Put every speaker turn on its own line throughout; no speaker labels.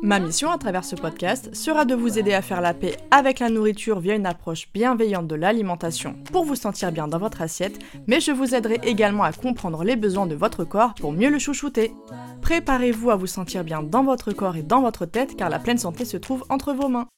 Ma mission à travers ce podcast sera de vous aider à faire la paix avec la nourriture via une approche bienveillante de l'alimentation pour vous sentir bien dans votre assiette, mais je vous aiderai également à comprendre les besoins de votre corps pour mieux le chouchouter. Préparez-vous à vous sentir bien dans votre corps et dans votre tête car la pleine santé se trouve entre vos mains.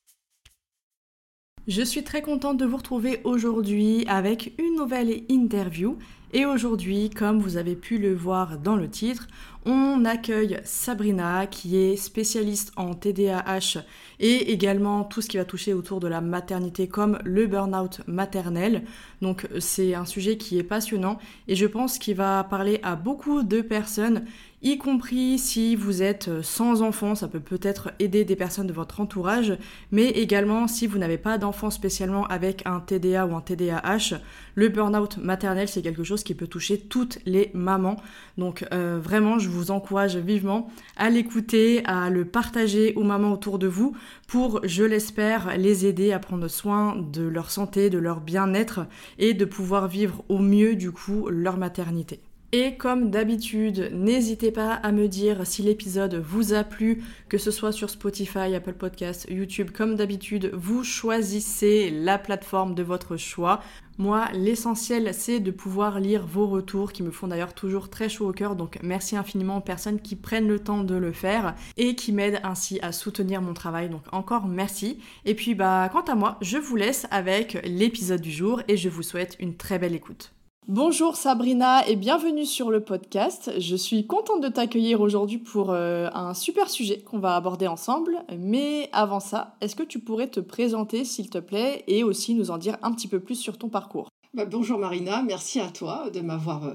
Je suis très contente de vous retrouver aujourd'hui avec une nouvelle interview. Et aujourd'hui, comme vous avez pu le voir dans le titre, on accueille Sabrina qui est spécialiste en TDAH et également tout ce qui va toucher autour de la maternité comme le burn-out maternel. Donc c'est un sujet qui est passionnant et je pense qu'il va parler à beaucoup de personnes y compris si vous êtes sans enfant, ça peut peut-être aider des personnes de votre entourage, mais également si vous n'avez pas d'enfant spécialement avec un TDA ou un TDAH, le burn-out maternel c'est quelque chose qui peut toucher toutes les mamans. Donc euh, vraiment, je vous encourage vivement à l'écouter, à le partager aux mamans autour de vous pour, je l'espère, les aider à prendre soin de leur santé, de leur bien-être et de pouvoir vivre au mieux du coup leur maternité. Et comme d'habitude, n'hésitez pas à me dire si l'épisode vous a plu, que ce soit sur Spotify, Apple Podcasts, YouTube. Comme d'habitude, vous choisissez la plateforme de votre choix. Moi, l'essentiel, c'est de pouvoir lire vos retours qui me font d'ailleurs toujours très chaud au cœur. Donc merci infiniment aux personnes qui prennent le temps de le faire et qui m'aident ainsi à soutenir mon travail. Donc encore merci. Et puis bah quant à moi, je vous laisse avec l'épisode du jour et je vous souhaite une très belle écoute. Bonjour Sabrina et bienvenue sur le podcast. Je suis contente de t'accueillir aujourd'hui pour euh, un super sujet qu'on va aborder ensemble. Mais avant ça, est-ce que tu pourrais te présenter s'il te plaît et aussi nous en dire un petit peu plus sur ton parcours?
Bah, Bonjour Marina, merci à toi de m'avoir euh,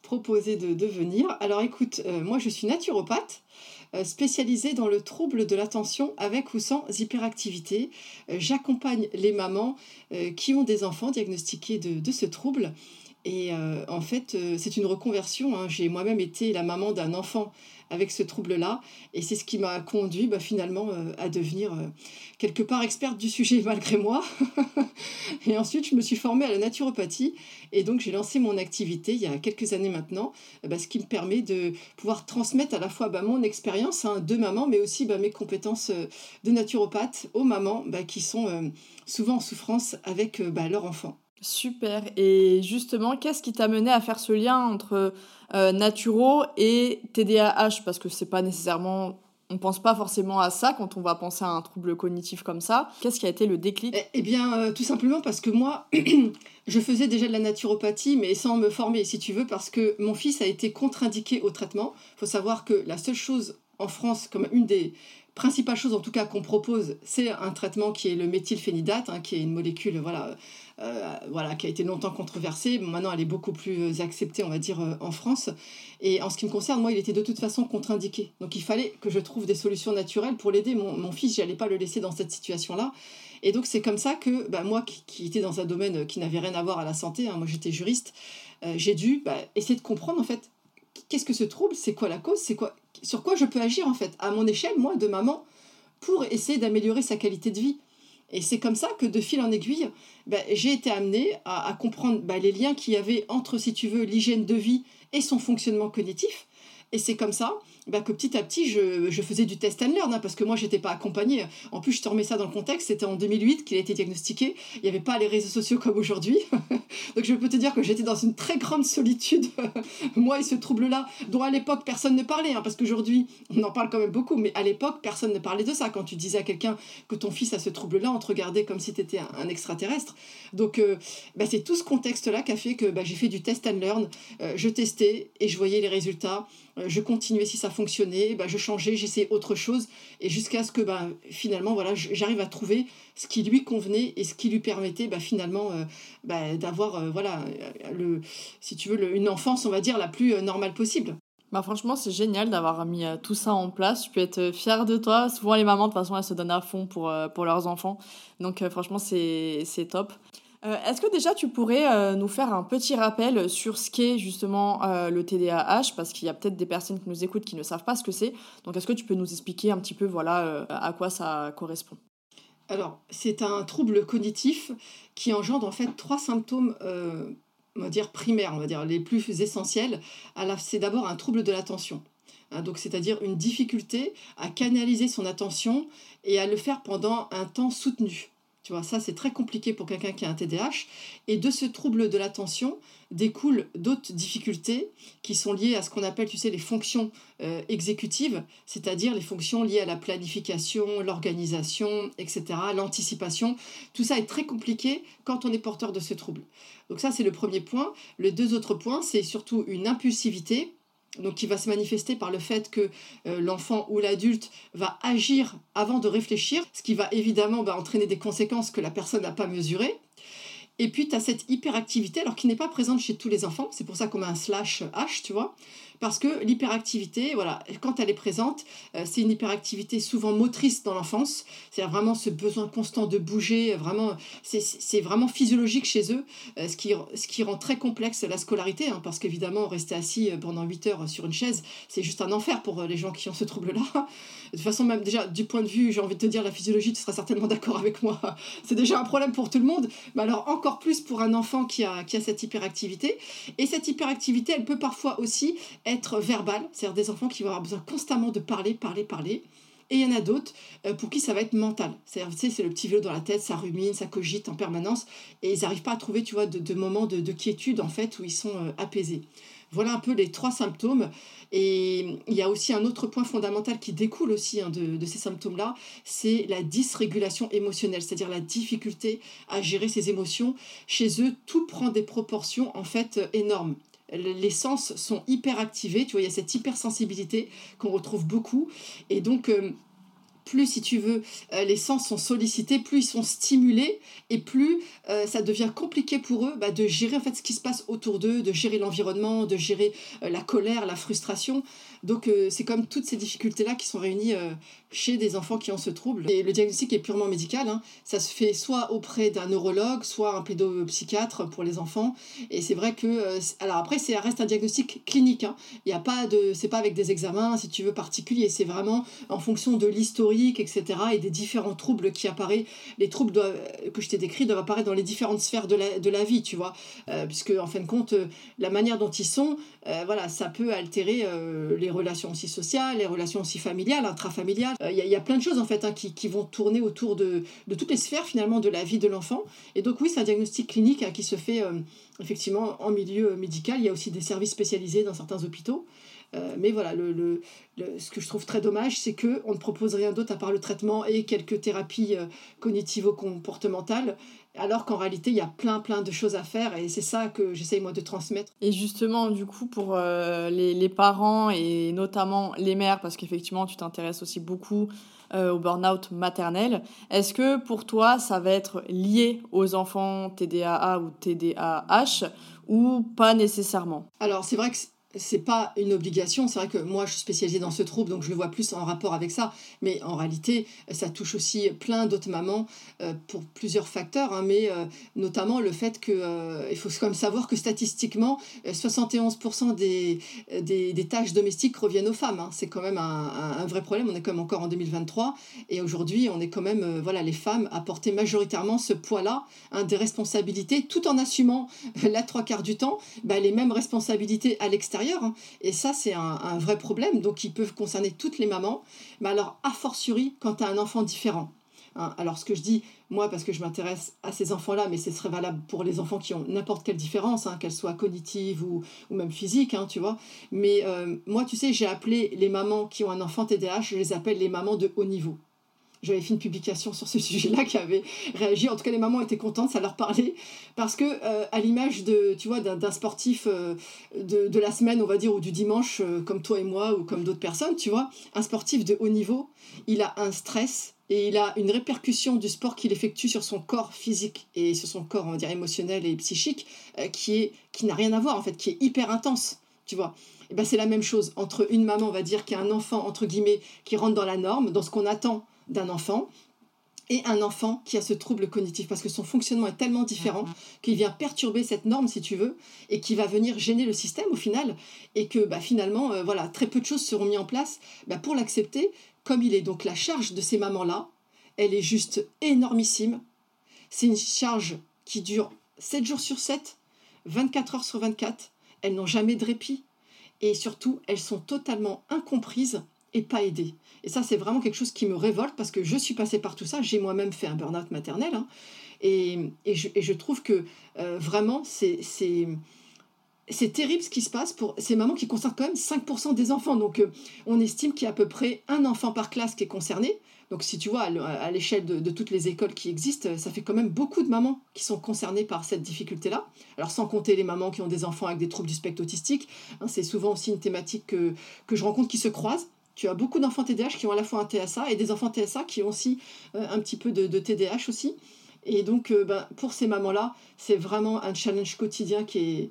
proposé de, venir. Alors écoute, euh, moi je suis naturopathe spécialisée dans le trouble de l'attention avec ou sans hyperactivité. J'accompagne les mamans qui ont des enfants diagnostiqués de ce trouble et euh, en fait, euh, c'est une reconversion. Hein. J'ai moi-même été la maman d'un enfant avec ce trouble-là. Et c'est ce qui m'a conduit bah, finalement euh, à devenir quelque part experte du sujet malgré moi. et ensuite, je me suis formée à la naturopathie. Et donc, j'ai lancé mon activité il y a quelques années maintenant, bah, ce qui me permet de pouvoir transmettre à la fois bah, mon expérience hein, de maman, mais aussi mes compétences de naturopathe aux mamans qui sont souvent en souffrance avec leur enfant.
Super. Et justement, qu'est-ce qui t'a mené à faire ce lien entre euh, naturo et TDAH Parce que c'est pas nécessairement. On pense pas forcément à ça quand on va penser à un trouble cognitif comme ça. Qu'est-ce qui a été le déclic?
Eh, eh bien, euh, tout simplement parce que moi, je faisais déjà de la naturopathie, mais sans me former, si tu veux, parce que mon fils a été contre-indiqué au traitement. Il faut savoir que la seule chose en France, comme une des principales choses en tout cas qu'on propose, c'est un traitement qui est le méthylphénidate, hein, qui est une molécule voilà, voilà, qui a été longtemps controversée. Maintenant, elle est beaucoup plus acceptée, on va dire, euh, en France. Et en ce qui me concerne, moi, il était de toute façon contre-indiqué. Donc, il fallait que je trouve des solutions naturelles pour l'aider. Mon, mon fils, j'allais pas le laisser dans cette situation-là. Et donc, c'est comme ça que bah, moi, qui, était dans un domaine qui n'avait rien à voir à la santé, hein, moi j'étais juriste, euh, j'ai dû bah, essayer de comprendre, en fait, qu'est-ce que ce trouble, c'est quoi la cause, c'est quoi, sur quoi je peux agir, en fait, à mon échelle, moi, de maman, pour essayer d'améliorer sa qualité de vie. Et c'est comme ça que de fil en aiguille, ben, j'ai été amenée à, comprendre ben, les liens qu'il y avait entre, si tu veux, l'hygiène de vie et son fonctionnement cognitif. Et c'est comme ça bah, que petit à petit, je, je, faisais du test and learn, hein, parce que moi, j'étais pas accompagnée. En plus, je te remets ça dans le contexte, c'était en 2008 qu'il a été diagnostiqué. Il n'y avait pas les réseaux sociaux comme aujourd'hui. Donc, je peux te dire que j'étais dans une très grande solitude, moi et ce trouble-là, dont à l'époque, personne ne parlait, hein, parce qu'aujourd'hui, on en parle quand même beaucoup, mais à l'époque, personne ne parlait de ça. Quand tu disais à quelqu'un que ton fils a ce trouble-là, on te regardait comme si tu étais un, extraterrestre. Donc, euh, bah, c'est tout ce contexte-là qui a fait que bah, j'ai fait du test and learn. Euh, je testais et je voyais les résultats. Euh, je continuais si ça fonctionné, bah, je changeais, j'essayais autre chose, et jusqu'à ce que bah, finalement, voilà, j'arrive à trouver ce qui lui convenait et ce qui lui permettait bah, finalement euh, bah, d'avoir, euh, voilà, le, si tu veux, une enfance, on va dire, la plus normale possible.
Bah franchement, c'est génial d'avoir mis tout ça en place. Tu peux être fière de toi. Souvent, les mamans, de toute façon, elles se donnent à fond pour, pour leurs enfants. Donc, franchement, c'est top. Euh, est-ce que déjà tu pourrais euh, nous faire un petit rappel sur ce qu'est justement euh, le TDAH parce qu'il y a peut-être des personnes qui nous écoutent qui ne savent pas ce que c'est. Donc est-ce que tu peux nous expliquer un petit peu voilà à quoi ça correspond?
Alors c'est un trouble cognitif qui engendre en fait trois symptômes on va dire primaires, on va dire les plus essentiels. C'est d'abord un trouble de l'attention. Hein, donc c'est-à-dire une difficulté à canaliser son attention et à le faire pendant un temps soutenu. Tu vois, ça c'est très compliqué pour quelqu'un qui a un TDAH. Et de ce trouble de l'attention découlent d'autres difficultés qui sont liées à ce qu'on appelle, tu sais, les fonctions euh, exécutives, c'est-à-dire les fonctions liées à la planification, l'organisation, etc., l'anticipation. Tout ça est très compliqué quand on est porteur de ce trouble. Donc ça c'est le premier point. Les deux autres points, c'est surtout une impulsivité donc qui va se manifester par le fait que euh, l'enfant ou l'adulte va agir avant de réfléchir, ce qui va évidemment bah, entraîner des conséquences que la personne n'a pas mesurées. Et puis, tu as cette hyperactivité, alors qui n'est pas présente chez tous les enfants, c'est pour ça qu'on met un slash H, tu vois, parce que l'hyperactivité, voilà, quand elle est présente, euh, c'est une hyperactivité souvent motrice dans l'enfance. C'est vraiment ce besoin constant de bouger, vraiment, c'est vraiment physiologique chez eux, euh, ce, qui, ce qui rend très complexe la scolarité, hein, parce qu'évidemment, rester assis euh, pendant 8 heures sur une chaise, c'est juste un enfer pour les gens qui ont ce trouble-là. De toute façon, même déjà, du point de vue, j'ai envie de te dire, la physiologie, tu seras certainement d'accord avec moi, c'est déjà un problème pour tout le monde, mais alors encore plus pour un enfant qui a, qui a cette hyperactivité. Et cette hyperactivité, elle peut parfois aussi être verbal, c'est-à-dire des enfants qui vont avoir besoin constamment de parler, parler, parler. Et il y en a d'autres euh, pour qui ça va être mental. C'est-à-dire, c'est le petit vélo dans la tête, ça rumine, ça cogite en permanence, et ils n'arrivent pas à trouver, tu vois, de, moments de, quiétude, en fait, où ils sont euh, apaisés. Voilà un peu les trois symptômes. Et il y a aussi un autre point fondamental qui découle aussi hein, de, de, ces symptômes-là, c'est la dysrégulation émotionnelle, c'est-à-dire la difficulté à gérer ses émotions. Chez eux, tout prend des proportions, en fait, énormes les sens sont hyper activés, tu vois, il y a cette hypersensibilité qu'on retrouve beaucoup. Et donc, euh, plus, si tu veux, euh, les sens sont sollicités, plus ils sont stimulés, et plus euh, ça devient compliqué pour eux bah, de gérer en fait ce qui se passe autour d'eux, de gérer l'environnement, de gérer la colère, la frustration. Donc c'est comme toutes ces difficultés-là qui sont réunies chez des enfants qui ont ce trouble. Et le diagnostic est purement médical. Hein. Ça se fait soit auprès d'un neurologue, soit un pédopsychiatre pour les enfants. Et c'est vrai que... Euh, alors après, ça reste un diagnostic clinique. Hein. Il y a pas de... C'est pas avec des examens, si tu veux, particuliers. C'est vraiment en fonction de l'historique, etc. et des différents troubles qui apparaissent. Les troubles que je t'ai décrits doivent apparaître dans les différentes sphères de la, de la vie, tu vois. Euh, puisque, en fin de compte, euh, la manière dont ils sont, voilà, ça peut altérer les relations aussi sociales, les relations aussi familiales, intrafamiliales il euh, y, a plein de choses en fait hein, qui, vont tourner autour de, toutes les sphères finalement de la vie de l'enfant. Et donc oui, c'est un diagnostic clinique hein, qui se fait euh, effectivement en milieu médical. Il y a aussi des services spécialisés dans certains hôpitaux. Euh, mais voilà, le, ce que je trouve très dommage, c'est qu'on ne propose rien d'autre à part le traitement et quelques thérapies cognitivo-comportementales alors qu'en réalité, il y a plein, plein de choses à faire et c'est ça que j'essaye moi de transmettre.
Et justement, du coup, pour euh, les, parents et notamment les mères, parce qu'effectivement, tu t'intéresses aussi beaucoup euh, au burn-out maternel, est-ce que pour toi, ça va être lié aux enfants TDAA ou TDAH ou pas nécessairement?
Alors, c'est vrai que c'est pas une obligation. C'est vrai que moi, je suis spécialisée dans ce trouble, donc je le vois plus en rapport avec ça. Mais en réalité, ça touche aussi plein d'autres mamans euh, pour plusieurs facteurs, hein, mais euh, notamment le fait que euh, il faut quand même savoir que statistiquement, 71% des, des, des, tâches domestiques reviennent aux femmes. Hein. C'est quand même un, un, vrai problème. On est quand même encore en 2023 et aujourd'hui, on est quand même voilà les femmes à majoritairement ce poids-là hein, des responsabilités, tout en assumant la trois quarts du temps bah, les mêmes responsabilités à l'extérieur Hein. Et ça, c'est un, vrai problème. Donc, ils peuvent concerner toutes les mamans. Mais alors, a fortiori, quand tu as un enfant différent. Hein. Alors, ce que je dis, moi, parce que je m'intéresse à ces enfants-là, mais ce serait valable pour les enfants qui ont n'importe quelle différence, hein, qu'elle soit cognitive ou, même physique, tu vois. Mais euh, moi, tu sais, j'ai appelé les mamans qui ont un enfant TDAH, je les appelle les mamans de haut niveau. J'avais fait une publication sur ce sujet-là qui avait réagi. En tout cas, les mamans étaient contentes, ça leur parlait. Parce que, euh, à l'image de, tu vois, d'un sportif euh, de, de, la semaine, on va dire, ou du dimanche, euh, comme toi et moi, ou comme d'autres personnes, tu vois, un sportif de haut niveau, il a un stress et il a une répercussion du sport qu'il effectue sur son corps physique et sur son corps, on va dire, émotionnel et psychique, qui qui n'a rien à voir, en fait, qui est hyper intense, tu vois. Et ben, c'est la même chose entre une maman, on va dire, qui a un enfant, entre guillemets, qui rentre dans la norme, dans ce qu'on attend d'un enfant et un enfant qui a ce trouble cognitif parce que son fonctionnement est tellement différent qu'il vient perturber cette norme si tu veux et qui va venir gêner le système au final et que bah, finalement euh, voilà très peu de choses seront mises en place bah, pour l'accepter comme il est. Donc la charge de ces mamans là elle est juste énormissime. C'est une charge qui dure 7 jours sur 7 24 heures sur 24 elles n'ont jamais de répit. Et surtout elles sont totalement incomprises et pas aidées et ça, c'est vraiment quelque chose qui me révolte parce que je suis passée par tout ça. J'ai moi-même fait un burn-out maternel. Hein. et, et, je, trouve que euh, vraiment, c'est c'est terrible ce qui se passe pour ces mamans qui concernent quand même 5% des enfants. Donc, euh, on estime qu'il y a à peu près un enfant par classe qui est concerné. Donc, si tu vois, à l'échelle de, de, toutes les écoles qui existent, ça fait quand même beaucoup de mamans qui sont concernées par cette difficulté-là. Alors, sans compter les mamans qui ont des enfants avec des troubles du spectre autistique, hein, c'est souvent aussi une thématique que, que je rencontre qui se croise tu as beaucoup d'enfants TDAH qui ont à la fois un TSA et des enfants TSA qui ont aussi euh, un petit peu de, de, TDAH aussi. Et donc, euh, ben, pour ces mamans-là, c'est vraiment un challenge quotidien qui est,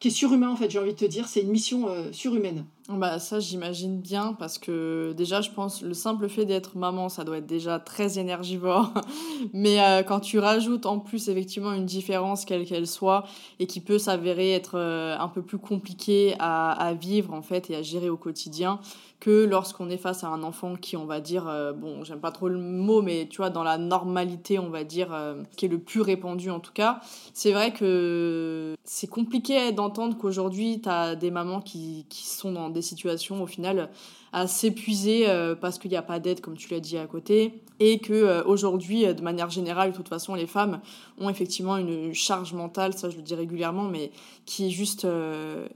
qui est surhumain, en fait, j'ai envie de te dire. C'est une mission euh, surhumaine.
Bah, ça, j'imagine bien, parce que déjà, je pense, le simple fait d'être maman, ça doit être déjà très énergivore. Mais quand tu rajoutes en plus, effectivement, une différence, quelle qu'elle soit, et qui peut s'avérer être un peu plus compliquée à, à, vivre, en fait, et à gérer au quotidien, que lorsqu'on est face à un enfant qui, on va dire, euh, bon, j'aime pas trop le mot, mais tu vois, dans la normalité, on va dire, euh, qui est le plus répandu en tout cas, c'est vrai que c'est compliqué d'entendre qu'aujourd'hui, tu as des mamans qui, qui, sont dans des situations, au final, à s'épuiser euh, parce qu'il n'y a pas d'aide, comme tu l'as dit à côté, et que euh, aujourd'hui, euh, de manière générale, de toute façon, les femmes ont effectivement une charge mentale, ça je le dis régulièrement, mais qui est juste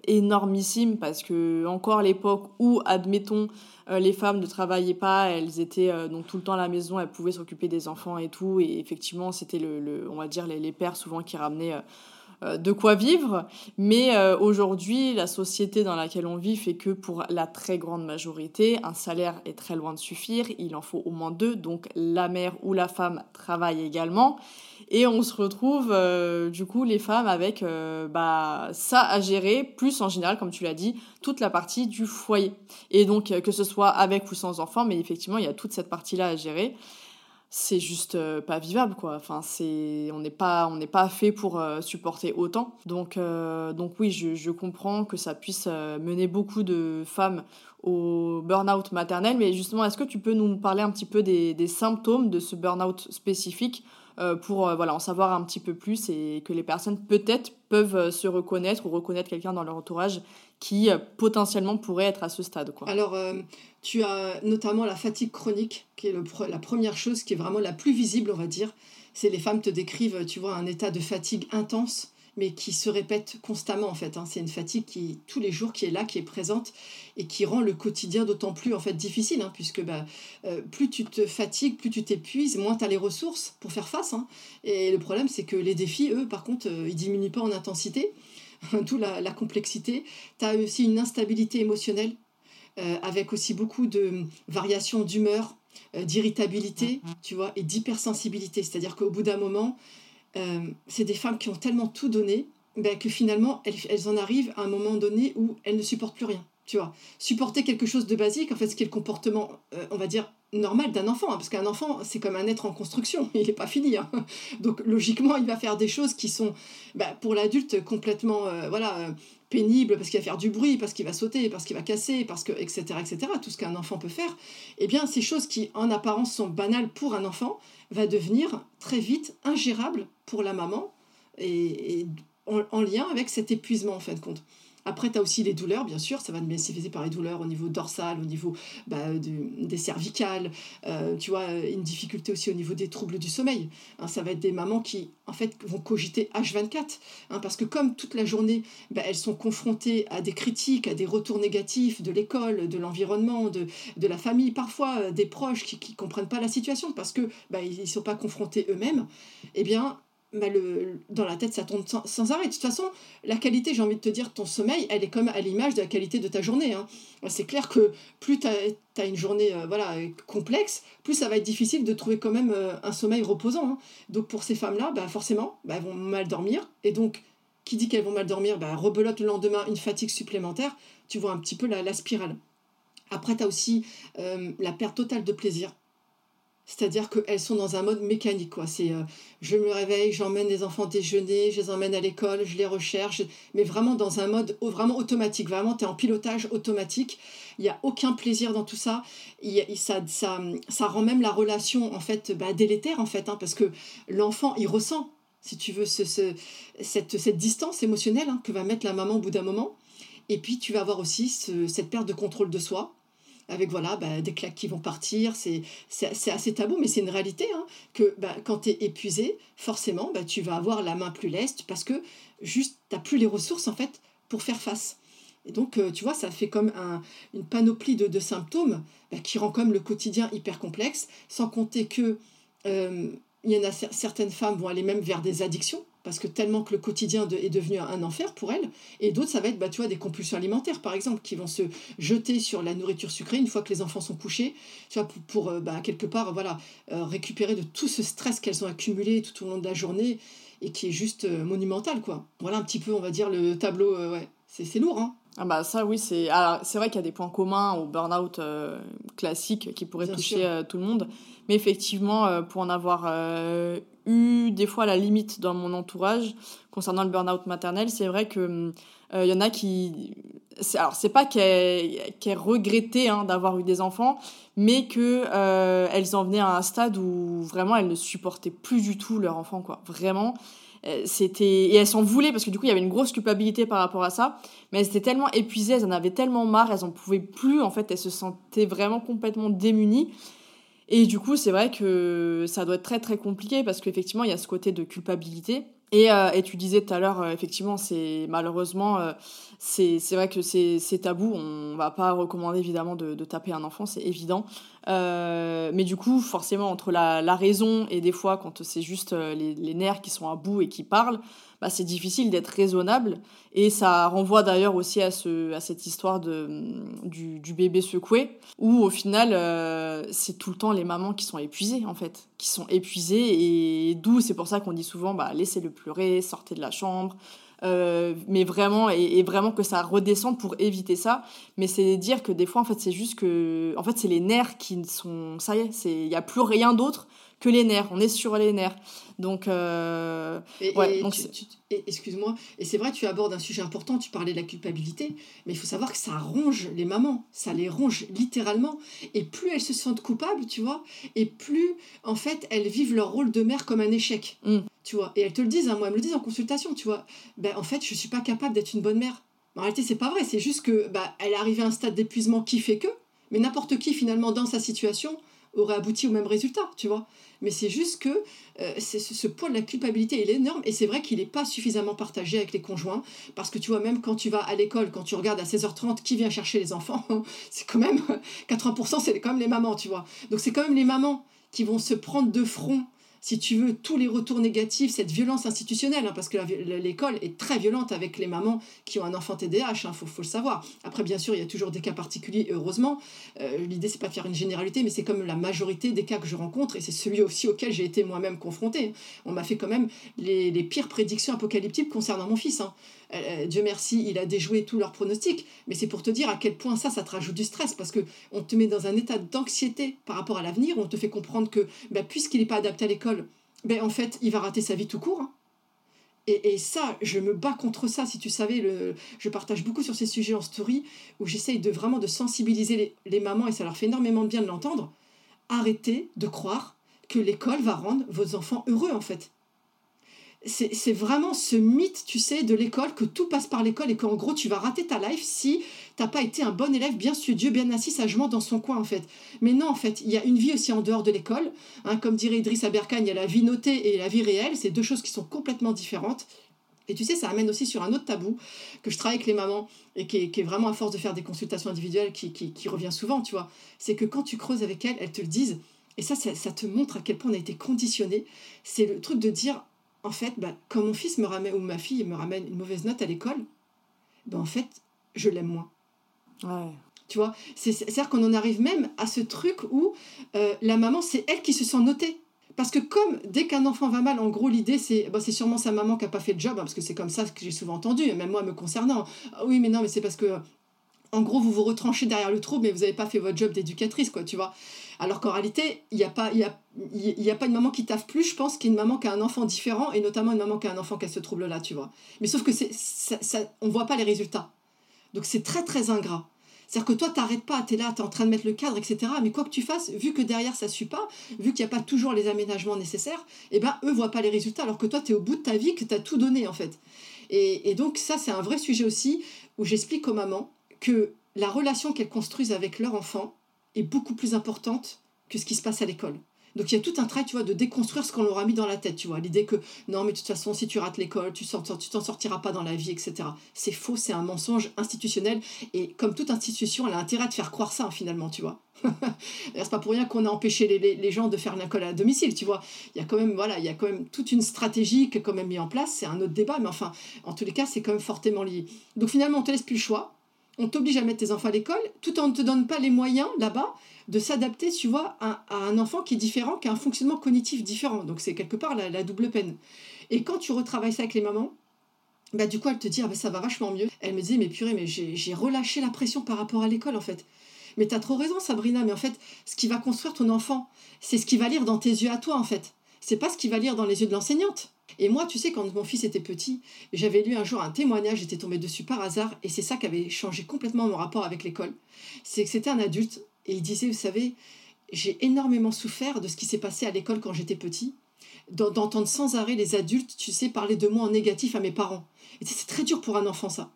énormissime parce que encore l'époque où, admettons, les femmes ne travaillaient pas, elles étaient donc tout le temps à la maison, elles pouvaient s'occuper des enfants et tout, et effectivement, c'était le, on va dire les, pères souvent qui ramenaient de quoi vivre. Mais euh, aujourd'hui, la société dans laquelle on vit fait que pour la très grande majorité, un salaire est très loin de suffire. Il en faut au moins deux. Donc la mère ou la femme travaille également. Et on se retrouve, euh, du coup, les femmes avec bah, ça à gérer, plus en général, comme tu l'as dit, toute la partie du foyer. Et donc, que ce soit avec ou sans enfant, mais effectivement, il y a toute cette partie-là à gérer c'est juste euh, pas vivable quoi. Enfin c'est on n'est pas on n'est pas fait pour euh, supporter autant. Donc euh, donc oui je, je, comprends que ça puisse mener beaucoup de femmes au burn-out maternel. Mais justement est-ce que tu peux nous parler un petit peu des, des symptômes de ce burn-out spécifique pour voilà en savoir un petit peu plus et que les personnes peut-être peuvent se reconnaître ou reconnaître quelqu'un dans leur entourage qui potentiellement pourrait être à ce stade quoi
alors tu as notamment la fatigue chronique, qui est le, la première chose qui est vraiment la plus visible, on va dire. C'est les femmes te décrivent, tu vois, un état de fatigue intense, mais qui se répète constamment en fait. Hein. C'est une fatigue qui, tous les jours, qui est là, qui est présente et qui rend le quotidien d'autant plus en fait difficile, hein, puisque bah, euh, plus tu te fatigues, plus tu t'épuises, moins tu as les ressources pour faire face. Hein. Et le problème, c'est que les défis, eux, par contre, euh, ils diminuent pas en intensité, tout la, la complexité. Tu as aussi une instabilité émotionnelle euh, avec aussi beaucoup de variations d'humeur, euh, d'irritabilité, mm-hmm. tu vois, et d'hypersensibilité. C'est-à-dire qu'au bout d'un moment, euh, c'est des femmes qui ont tellement tout donné ben, que finalement, elles, elles, en arrivent à un moment donné où elles ne supportent plus rien. Tu vois, supporter quelque chose de basique, en fait, ce qui est le comportement, on va dire, normal d'un enfant, hein, parce qu'un enfant, c'est comme un être en construction, il n'est pas fini. Hein. Donc, logiquement, il va faire des choses qui sont, ben, pour l'adulte, complètement, voilà, pénible parce qu'il va faire du bruit, parce qu'il va sauter, parce qu'il va casser, parce que etc etc tout ce qu'un enfant peut faire, eh bien ces choses qui en apparence sont banales pour un enfant va devenir très vite ingérable pour la maman et, en, lien avec cet épuisement en fin de compte. Après, tu as aussi les douleurs, bien sûr, ça va manifester par les douleurs au niveau dorsal, au niveau bah, des cervicales, euh, tu vois, une difficulté aussi au niveau des troubles du sommeil. Hein, ça va être des mamans qui, en fait, vont cogiter H24, hein, parce que comme toute la journée, bah, elles sont confrontées à des critiques, à des retours négatifs de l'école, de l'environnement, de, de la famille, parfois euh, des proches qui ne comprennent pas la situation, parce que bah, ils ne sont pas confrontés eux-mêmes, eh bien, bah, le, dans la tête, ça tourne sans, arrêt. De toute façon, la qualité, j'ai envie de te dire, ton sommeil, elle est comme à l'image de la qualité de ta journée. Hein. C'est clair que plus tu as, une journée euh, voilà, complexe, plus ça va être difficile de trouver quand même euh, un sommeil reposant. Hein. Donc pour ces femmes-là, bah, forcément, bah, elles vont mal dormir. Et donc, qui dit qu'elles vont mal dormir, bah, rebelote le lendemain une fatigue supplémentaire. Tu vois un petit peu la, spirale. Après, tu as aussi euh, la perte totale de plaisir. C'est-à-dire qu'elles sont dans un mode mécanique. Quoi. C'est, euh, je me réveille, j'emmène les enfants déjeuner, je les emmène à l'école, je les recherche, mais vraiment dans un mode vraiment automatique. Vraiment, tu es en pilotage automatique. Il n'y a aucun plaisir dans tout ça. Il, ça, ça. Ça rend même la relation en fait bah, délétère, en fait, hein, parce que l'enfant, il ressent, si tu veux, ce, ce, cette, cette distance émotionnelle hein, que va mettre la maman au bout d'un moment. Et puis, tu vas avoir aussi cette perte de contrôle de soi avec voilà, bah, des claques qui vont partir. C'est, assez tabou, mais c'est une réalité. Hein, que bah, quand tu es épuisé, forcément, bah, tu vas avoir la main plus leste parce que juste, tu n'as plus les ressources en fait pour faire face. Et donc, euh, tu vois, ça fait comme un, une panoplie de, de symptômes qui rend comme le quotidien hyper complexe, sans compter que euh, il y en a certaines femmes vont aller même vers des addictions parce que tellement que le quotidien est devenu un enfer pour elles. Et d'autres, ça va être bah, tu vois, des compulsions alimentaires, par exemple, qui vont se jeter sur la nourriture sucrée une fois que les enfants sont couchés, tu vois, pour, euh, bah, quelque part voilà, euh, récupérer de tout ce stress qu'elles ont accumulé tout au long de la journée et qui est juste euh, monumental. quoi. Voilà un petit peu, on va dire, le tableau. ouais. C'est lourd, hein
ah bah ça oui, c'est c'est vrai qu'il y a des points communs au burn-out classique qui pourraient toucher tout le monde, mais effectivement pour en avoir eu des fois la limite dans mon entourage concernant le burn-out maternel. C'est vrai que il euh, y en a qui. Alors, c'est pas qu'elles qu regrettaient hein, d'avoir eu des enfants, mais qu'elles euh, en venaient à un stade où vraiment elles ne supportaient plus du tout leur enfant, quoi. Vraiment. Euh, c'était et elles s'en voulaient parce que du coup il y avait une grosse culpabilité par rapport à ça mais elles étaient tellement épuisées elles en avaient tellement marre elles en pouvaient plus en fait elles se sentaient vraiment complètement démunies et du coup, c'est vrai que ça doit être très très compliqué parce qu'effectivement, il y a ce côté de culpabilité. Et, euh, et tu disais tout à l'heure, euh, effectivement, c'est malheureusement, euh, c'est vrai que c'est tabou. On va pas recommander évidemment de, de taper un enfant, c'est évident. mais du coup, forcément, entre la, la, raison et des fois, quand c'est juste les, les, nerfs qui sont à bout et qui parlent, bah, c'est difficile d'être raisonnable. Et ça renvoie d'ailleurs aussi à, ce, à cette histoire de, du, du bébé secoué, où au final, euh, c'est tout le temps les mamans qui sont épuisées, en fait, qui sont épuisées. Et d'où c'est pour ça qu'on dit souvent, bah, laissez-le pleurer, sortez de la chambre. Euh, mais vraiment et, vraiment que ça redescende pour éviter ça mais c'est dire que des fois en fait c'est juste que en fait c'est les nerfs qui sont ça y est c'est il y a plus rien d'autre que les nerfs on est sur les nerfs donc, euh,
ouais, excuse-moi, et c'est vrai, tu abordes un sujet important, tu parlais de la culpabilité, mais il faut savoir que ça ronge les mamans, ça les ronge littéralement. Et plus elles se sentent coupables, tu vois, et plus, en fait, elles vivent leur rôle de mère comme un échec, mm. tu vois. Et elles te le disent, hein, moi, elles me le disent en consultation, tu vois. Ben, en fait, je suis pas capable d'être une bonne mère. En réalité, c'est pas vrai, c'est juste que bah, elle est arrivée à un stade d'épuisement qui fait que, mais n'importe qui, finalement, dans sa situation, aurait abouti au même résultat, tu vois. Mais c'est juste que euh, c'est ce, poids de la culpabilité, il est énorme et c'est vrai qu'il n'est pas suffisamment partagé avec les conjoints parce que tu vois, même quand tu vas à l'école, quand tu regardes à 16h30 qui vient chercher les enfants, c'est quand même 80% c'est quand même les mamans, tu vois. Donc c'est quand même les mamans qui vont se prendre de front si tu veux, tous les retours négatifs, cette violence institutionnelle, hein, parce que l'école est très violente avec les mamans qui ont un enfant TDAH, il hein, faut, le savoir. Après, bien sûr, il y a toujours des cas particuliers, heureusement. Euh, L'idée, c'est pas de faire une généralité, mais c'est comme la majorité des cas que je rencontre, et c'est celui aussi auquel j'ai été moi-même confrontée. On m'a fait quand même les, pires prédictions apocalyptiques concernant mon fils. Hein. Euh, Dieu merci, il a déjoué tous leurs pronostics, mais c'est pour te dire à quel point ça, ça te rajoute du stress, parce que on te met dans un état d'anxiété par rapport à l'avenir, on te fait comprendre que bah, puisqu'il n'est pas adapté à l'école, ben, en fait, il va rater sa vie tout court. Hein. Et, et, ça, je me bats contre ça. Si tu savais, le, je partage beaucoup sur ces sujets en story, où j'essaye de vraiment de sensibiliser les, les mamans, et ça leur fait énormément de bien de l'entendre. Arrêtez de croire que l'école va rendre vos enfants heureux, en fait c'est vraiment ce mythe, tu sais, de l'école, que tout passe par l'école et qu'en gros, tu vas rater ta life si t'as pas été un bon élève, bien studieux, bien assis sagement dans son coin, en fait. Mais non, en fait, il y a une vie aussi en dehors de l'école. Hein, comme dirait Idriss Aberkan, il y a la vie notée et la vie réelle. C'est deux choses qui sont complètement différentes. Et tu sais, ça amène aussi sur un autre tabou que je travaille avec les mamans et qui est, vraiment à force de faire des consultations individuelles qui, revient souvent, tu vois. C'est que quand tu creuses avec elles, elles te le disent. Et ça, ça, ça te montre à quel point on a été conditionné. C'est le truc de dire, en fait, bah, quand mon fils me ramène, ou ma fille me ramène une mauvaise note à l'école, bah, en fait, je l'aime moins. Ouais. Tu vois, c'est-à-dire qu'on en arrive même à ce truc où euh, la maman, c'est elle qui se sent notée. Parce que comme dès qu'un enfant va mal, en gros, l'idée, c'est bah, c'est sûrement sa maman qui n'a pas fait le job, hein, parce que c'est comme ça que j'ai souvent entendu, même moi me concernant. Ah oui, mais non, mais c'est parce que, en gros, vous vous retranchez derrière le trouble, mais vous n'avez pas fait votre job d'éducatrice, quoi, tu vois. Alors qu'en réalité, il n'y a, pas, y a, y a pas une maman qui taffe plus, je pense, qu'une maman qui a un enfant différent, et notamment une maman qui a un enfant qui a ce trouble-là, tu vois. Mais sauf que c'est, ça, on ne voit pas les résultats. Donc c'est très, très ingrat. C'est-à-dire que toi, tu n'arrêtes pas, tu es là, tu es en train de mettre le cadre, etc. Mais quoi que tu fasses, vu que derrière, ça ne suit pas, vu qu'il n'y a pas toujours les aménagements nécessaires, eh ben, eux voient pas les résultats, alors que toi, tu es au bout de ta vie, que tu as tout donné, en fait. Et donc, ça, c'est un vrai sujet aussi, où j'explique aux mamans que la relation qu'elles construisent avec leur enfant est beaucoup plus importante que ce qui se passe à l'école. Donc il y a tout un travail, tu vois, de déconstruire ce qu'on leur a mis dans la tête, tu vois. L'idée que non, mais de toute façon, si tu rates l'école, tu t'en sortiras pas dans la vie, etc. C'est faux, c'est un mensonge institutionnel. Et comme toute institution, elle a intérêt à te faire croire ça, finalement, tu vois. c'est pas pour rien qu'on a empêché les, les, gens de faire l'école à domicile, tu vois. Il y a quand même, voilà, il y a quand même toute une stratégie qui est quand même mise en place. C'est un autre débat, mais enfin, en tous les cas, c'est quand même fortement lié. Donc finalement, on te laisse plus le choix. On t'oblige à mettre tes enfants à l'école, tout en ne te donne pas les moyens là-bas de s'adapter, tu vois, à, un enfant qui est différent, qui a un fonctionnement cognitif différent. Donc c'est quelque part la, double peine. Et quand tu retravailles ça avec les mamans, bah du coup elle te dit ah bah, ça va vachement mieux. Elle me disait mais purée mais j'ai relâché la pression par rapport à l'école en fait. Mais t'as trop raison Sabrina, mais en fait ce qui va construire ton enfant, c'est ce qu'il va lire dans tes yeux à toi en fait. C'est pas ce qu'il va lire dans les yeux de l'enseignante. Et moi, tu sais, quand mon fils était petit, j'avais lu un jour un témoignage, j'étais tombée dessus par hasard, et c'est ça qui avait changé complètement mon rapport avec l'école. C'est que c'était un adulte et il disait, vous savez, j'ai énormément souffert de ce qui s'est passé à l'école quand j'étais petit, d'entendre sans arrêt les adultes, tu sais, parler de moi en négatif à mes parents. Et c'est très dur pour un enfant, ça.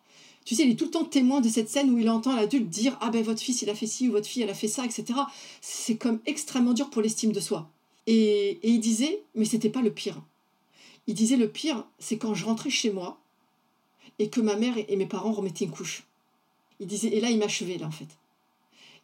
Tu sais, il est tout le temps témoin de cette scène où il entend l'adulte dire Ah ben votre fils il a fait ci ou votre fille elle a fait ça, etc. C'est comme extrêmement dur pour l'estime de soi. Et, et il disait Mais c'était pas le pire. Il disait Le pire, c'est quand je rentrais chez moi et que ma mère et mes parents remettaient une couche. Il disait Et là, il m'achevait, là, en fait.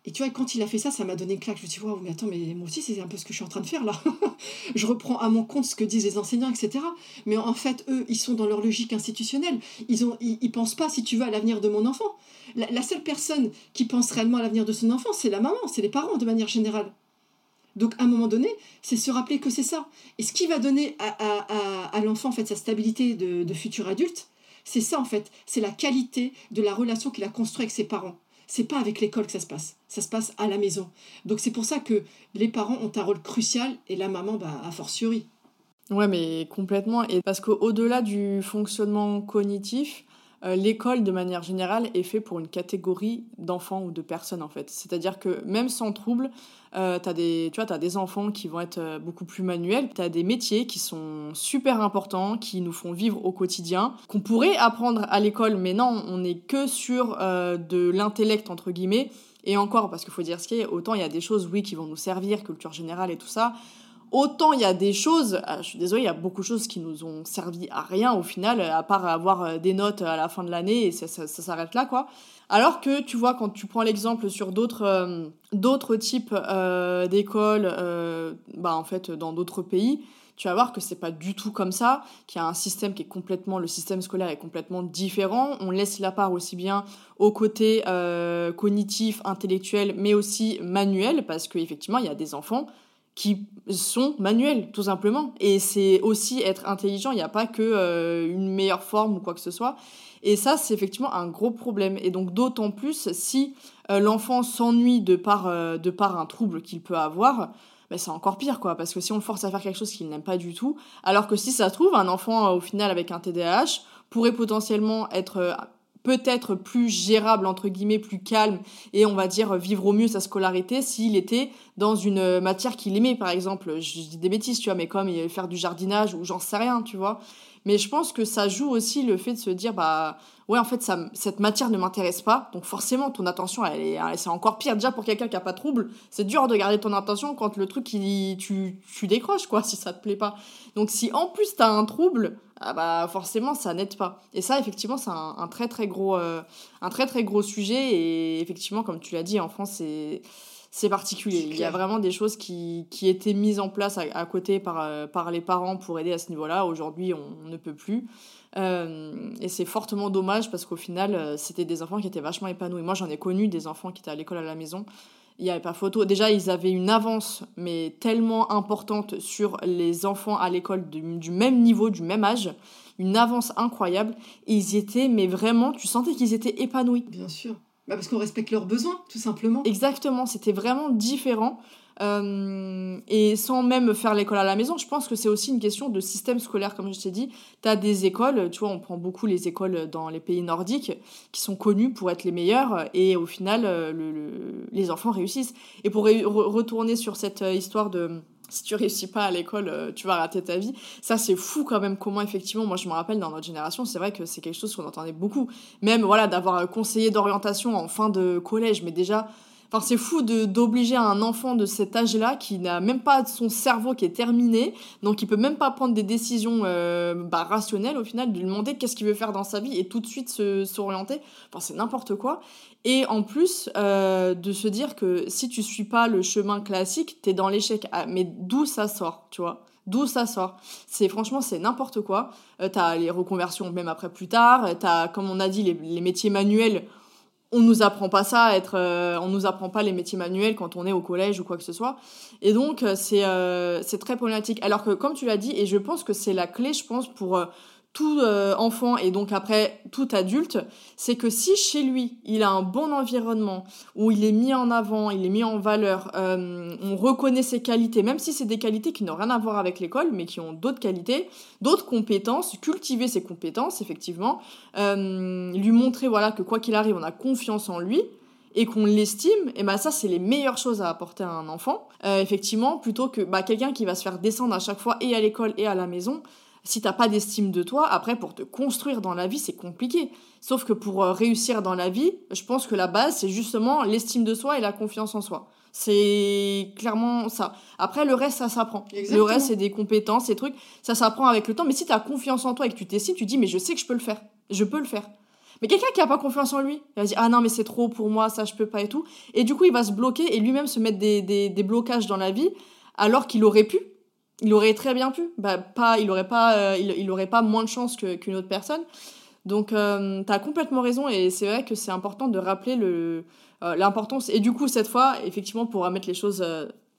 Et tu vois, quand il a fait ça, ça m'a donné une claque. Je me suis dit, waouh, mais attends, mais moi aussi, c'est un peu ce que je suis en train de faire là. je reprends à mon compte ce que disent les enseignants, etc. Mais en fait, eux, ils sont dans leur logique institutionnelle. Ils ont, ils, pensent pas, si tu veux, à l'avenir de mon enfant. La, seule personne qui pense réellement à l'avenir de son enfant, c'est la maman, c'est les parents de manière générale. Donc, à un moment donné, c'est se rappeler que c'est ça. Et ce qui va donner à, l'enfant, en fait, sa stabilité de, de futur adulte, c'est ça, en fait. C'est la qualité de la relation qu'il a construite avec ses parents c'est pas avec l'école que ça se passe, ça se passe à la maison. Donc c'est pour ça que les parents ont un rôle crucial et la maman, bah, a fortiori.
Ouais, mais complètement. Et parce qu'au-delà du fonctionnement cognitif, euh, l'école, de manière générale, est fait pour une catégorie d'enfants ou de personnes, en fait. C'est-à-dire que même sans trouble, euh, des, tu vois, as des enfants qui vont être euh, beaucoup plus manuels, tu as des métiers qui sont super importants, qui nous font vivre au quotidien, qu'on pourrait apprendre à l'école, mais non, on n'est que sur de l'intellect, entre guillemets. Et encore, parce qu'il faut dire ce qu'il y a, autant il y a des choses, oui, qui vont nous servir, culture générale et tout ça, Autant il y a des choses, euh, je suis désolée, il y a beaucoup de choses qui nous ont servi à rien au final, à part avoir euh, des notes à la fin de l'année et ça, s'arrête là quoi. Alors que tu vois, quand tu prends l'exemple sur d'autres euh, d'autres types d'écoles, bah en fait dans d'autres pays, tu vas voir que c'est pas du tout comme ça, qu'il y a un système qui est complètement, le système scolaire est complètement différent. On laisse la part aussi bien au côté cognitif, intellectuel, mais aussi manuel, parce qu'effectivement, il y a des enfants qui sont manuels, tout simplement. Et c'est aussi être intelligent, il n'y a pas que euh, une meilleure forme ou quoi que ce soit. Et ça, c'est effectivement un gros problème. Et donc d'autant plus si euh, l'enfant s'ennuie de par, euh, de par un trouble qu'il peut avoir, ben, c'est encore pire, quoi. Parce que si on le force à faire quelque chose qu'il n'aime pas du tout, alors que si ça trouve, un enfant, au final, avec un TDAH, pourrait potentiellement être peut-être plus gérable, entre guillemets, plus calme, et on va dire vivre au mieux sa scolarité s'il était dans une matière qu'il aimait, par exemple. Je dis des bêtises, tu vois, mais comme faire du jardinage ou j'en sais rien, tu vois. Mais je pense que ça joue aussi le fait de se dire, bah, ouais, en fait, ça, cette matière ne m'intéresse pas. Donc forcément, ton attention, elle est, c'est encore pire. Déjà, pour quelqu'un qui a pas de trouble, c'est dur de garder ton attention quand le truc, il, tu, tu décroches, quoi, si ça te plaît pas. Donc si en plus tu as un trouble, ah bah forcément, ça n'aide pas. Et ça, effectivement, c'est un, très, très gros, euh, un très, très gros sujet. Et effectivement, comme tu l'as dit, en France, c'est c'est particulier. Il y a vraiment des choses qui, qui étaient mises en place à, côté par, euh, par les parents pour aider à ce niveau-là. Aujourd'hui, on, ne peut plus. Euh, et c'est fortement dommage parce qu'au final, euh, c'était des enfants qui étaient vachement épanouis. Moi, j'en ai connu des enfants qui étaient à l'école à la maison. Il n'y avait pas photo. Déjà, ils avaient une avance, mais tellement importante sur les enfants à l'école du, du même niveau, du même âge. Une avance incroyable. Et ils étaient, mais vraiment, tu sentais qu'ils étaient épanouis.
Bien sûr. Bah parce qu'on respecte leurs besoins, tout simplement.
Exactement, c'était vraiment différent. Euh, et sans même faire l'école à la maison, je pense que c'est aussi une question de système scolaire, comme je t'ai dit. Tu as des écoles, tu vois, on prend beaucoup les écoles dans les pays nordiques, qui sont connues pour être les meilleures, et au final, euh, le, les enfants réussissent. Et pour retourner sur cette euh, histoire de si tu réussis pas à l'école, tu vas rater ta vie. Ça, c'est fou quand même comment, effectivement, moi je me rappelle dans notre génération, c'est vrai que c'est quelque chose qu'on entendait beaucoup. Même, voilà, d'avoir un conseiller d'orientation en fin de collège, mais déjà, Enfin, c'est fou de d'obliger un enfant de cet âge-là qui n'a même pas son cerveau qui est terminé, donc il peut même pas prendre des décisions euh, bah, rationnelles au final, de lui demander qu'est-ce qu'il veut faire dans sa vie et tout de suite s'orienter. Enfin, c'est n'importe quoi. Et en plus, euh, de se dire que si tu suis pas le chemin classique, tu es dans l'échec. Ah, mais d'où ça sort, tu vois? D'où ça sort? C'est franchement, c'est n'importe quoi. Euh, tu as les reconversions même après plus tard. Tu as, comme on a dit, les, les métiers manuels on nous apprend pas ça, à être, euh, on nous apprend pas les métiers manuels quand on est au collège ou quoi que ce soit. Et donc euh, c'est c'est très problématique. Alors que comme tu l'as dit, et je pense que c'est la clé, je pense pour tout euh, enfant et donc après tout adulte, c'est que si chez lui il a un bon environnement où il est mis en avant, il est mis en valeur, euh, on reconnaît ses qualités, même si c'est des qualités qui n'ont rien à voir avec l'école, mais qui ont d'autres qualités, d'autres compétences, cultiver ses compétences effectivement, euh, lui montrer voilà que quoi qu'il arrive on a confiance en lui et qu'on l'estime, et ben ça c'est les meilleures choses à apporter à un enfant, effectivement, plutôt que bah, quelqu'un qui va se faire descendre à chaque fois et à l'école et à la maison si t'as pas d'estime de toi, après pour te construire dans la vie, c'est compliqué. Sauf que pour euh, réussir dans la vie, je pense que la base, c'est justement l'estime de soi et la confiance en soi. C'est clairement ça. Après, le reste, ça s'apprend. Le reste, c'est des compétences, des trucs. Ça s'apprend avec le temps. Mais si tu as confiance en toi et que tu t'estimes, tu dis, mais je sais que je peux le faire. Je peux le faire. Mais quelqu'un qui a pas confiance en lui, il va dire, ah non, mais c'est trop pour moi, ça, je peux pas et tout. Et du coup, il va se bloquer et lui-même se mettre des, des, des blocages dans la vie, alors qu'il aurait pu il aurait très bien pu. Bah, pas, il aurait pas, euh, il, aurait pas moins de chance qu'une autre personne. Donc, euh, tu as complètement raison et c'est vrai que c'est important de rappeler le, euh, l'importance. Et du coup, cette fois, effectivement, pour remettre les choses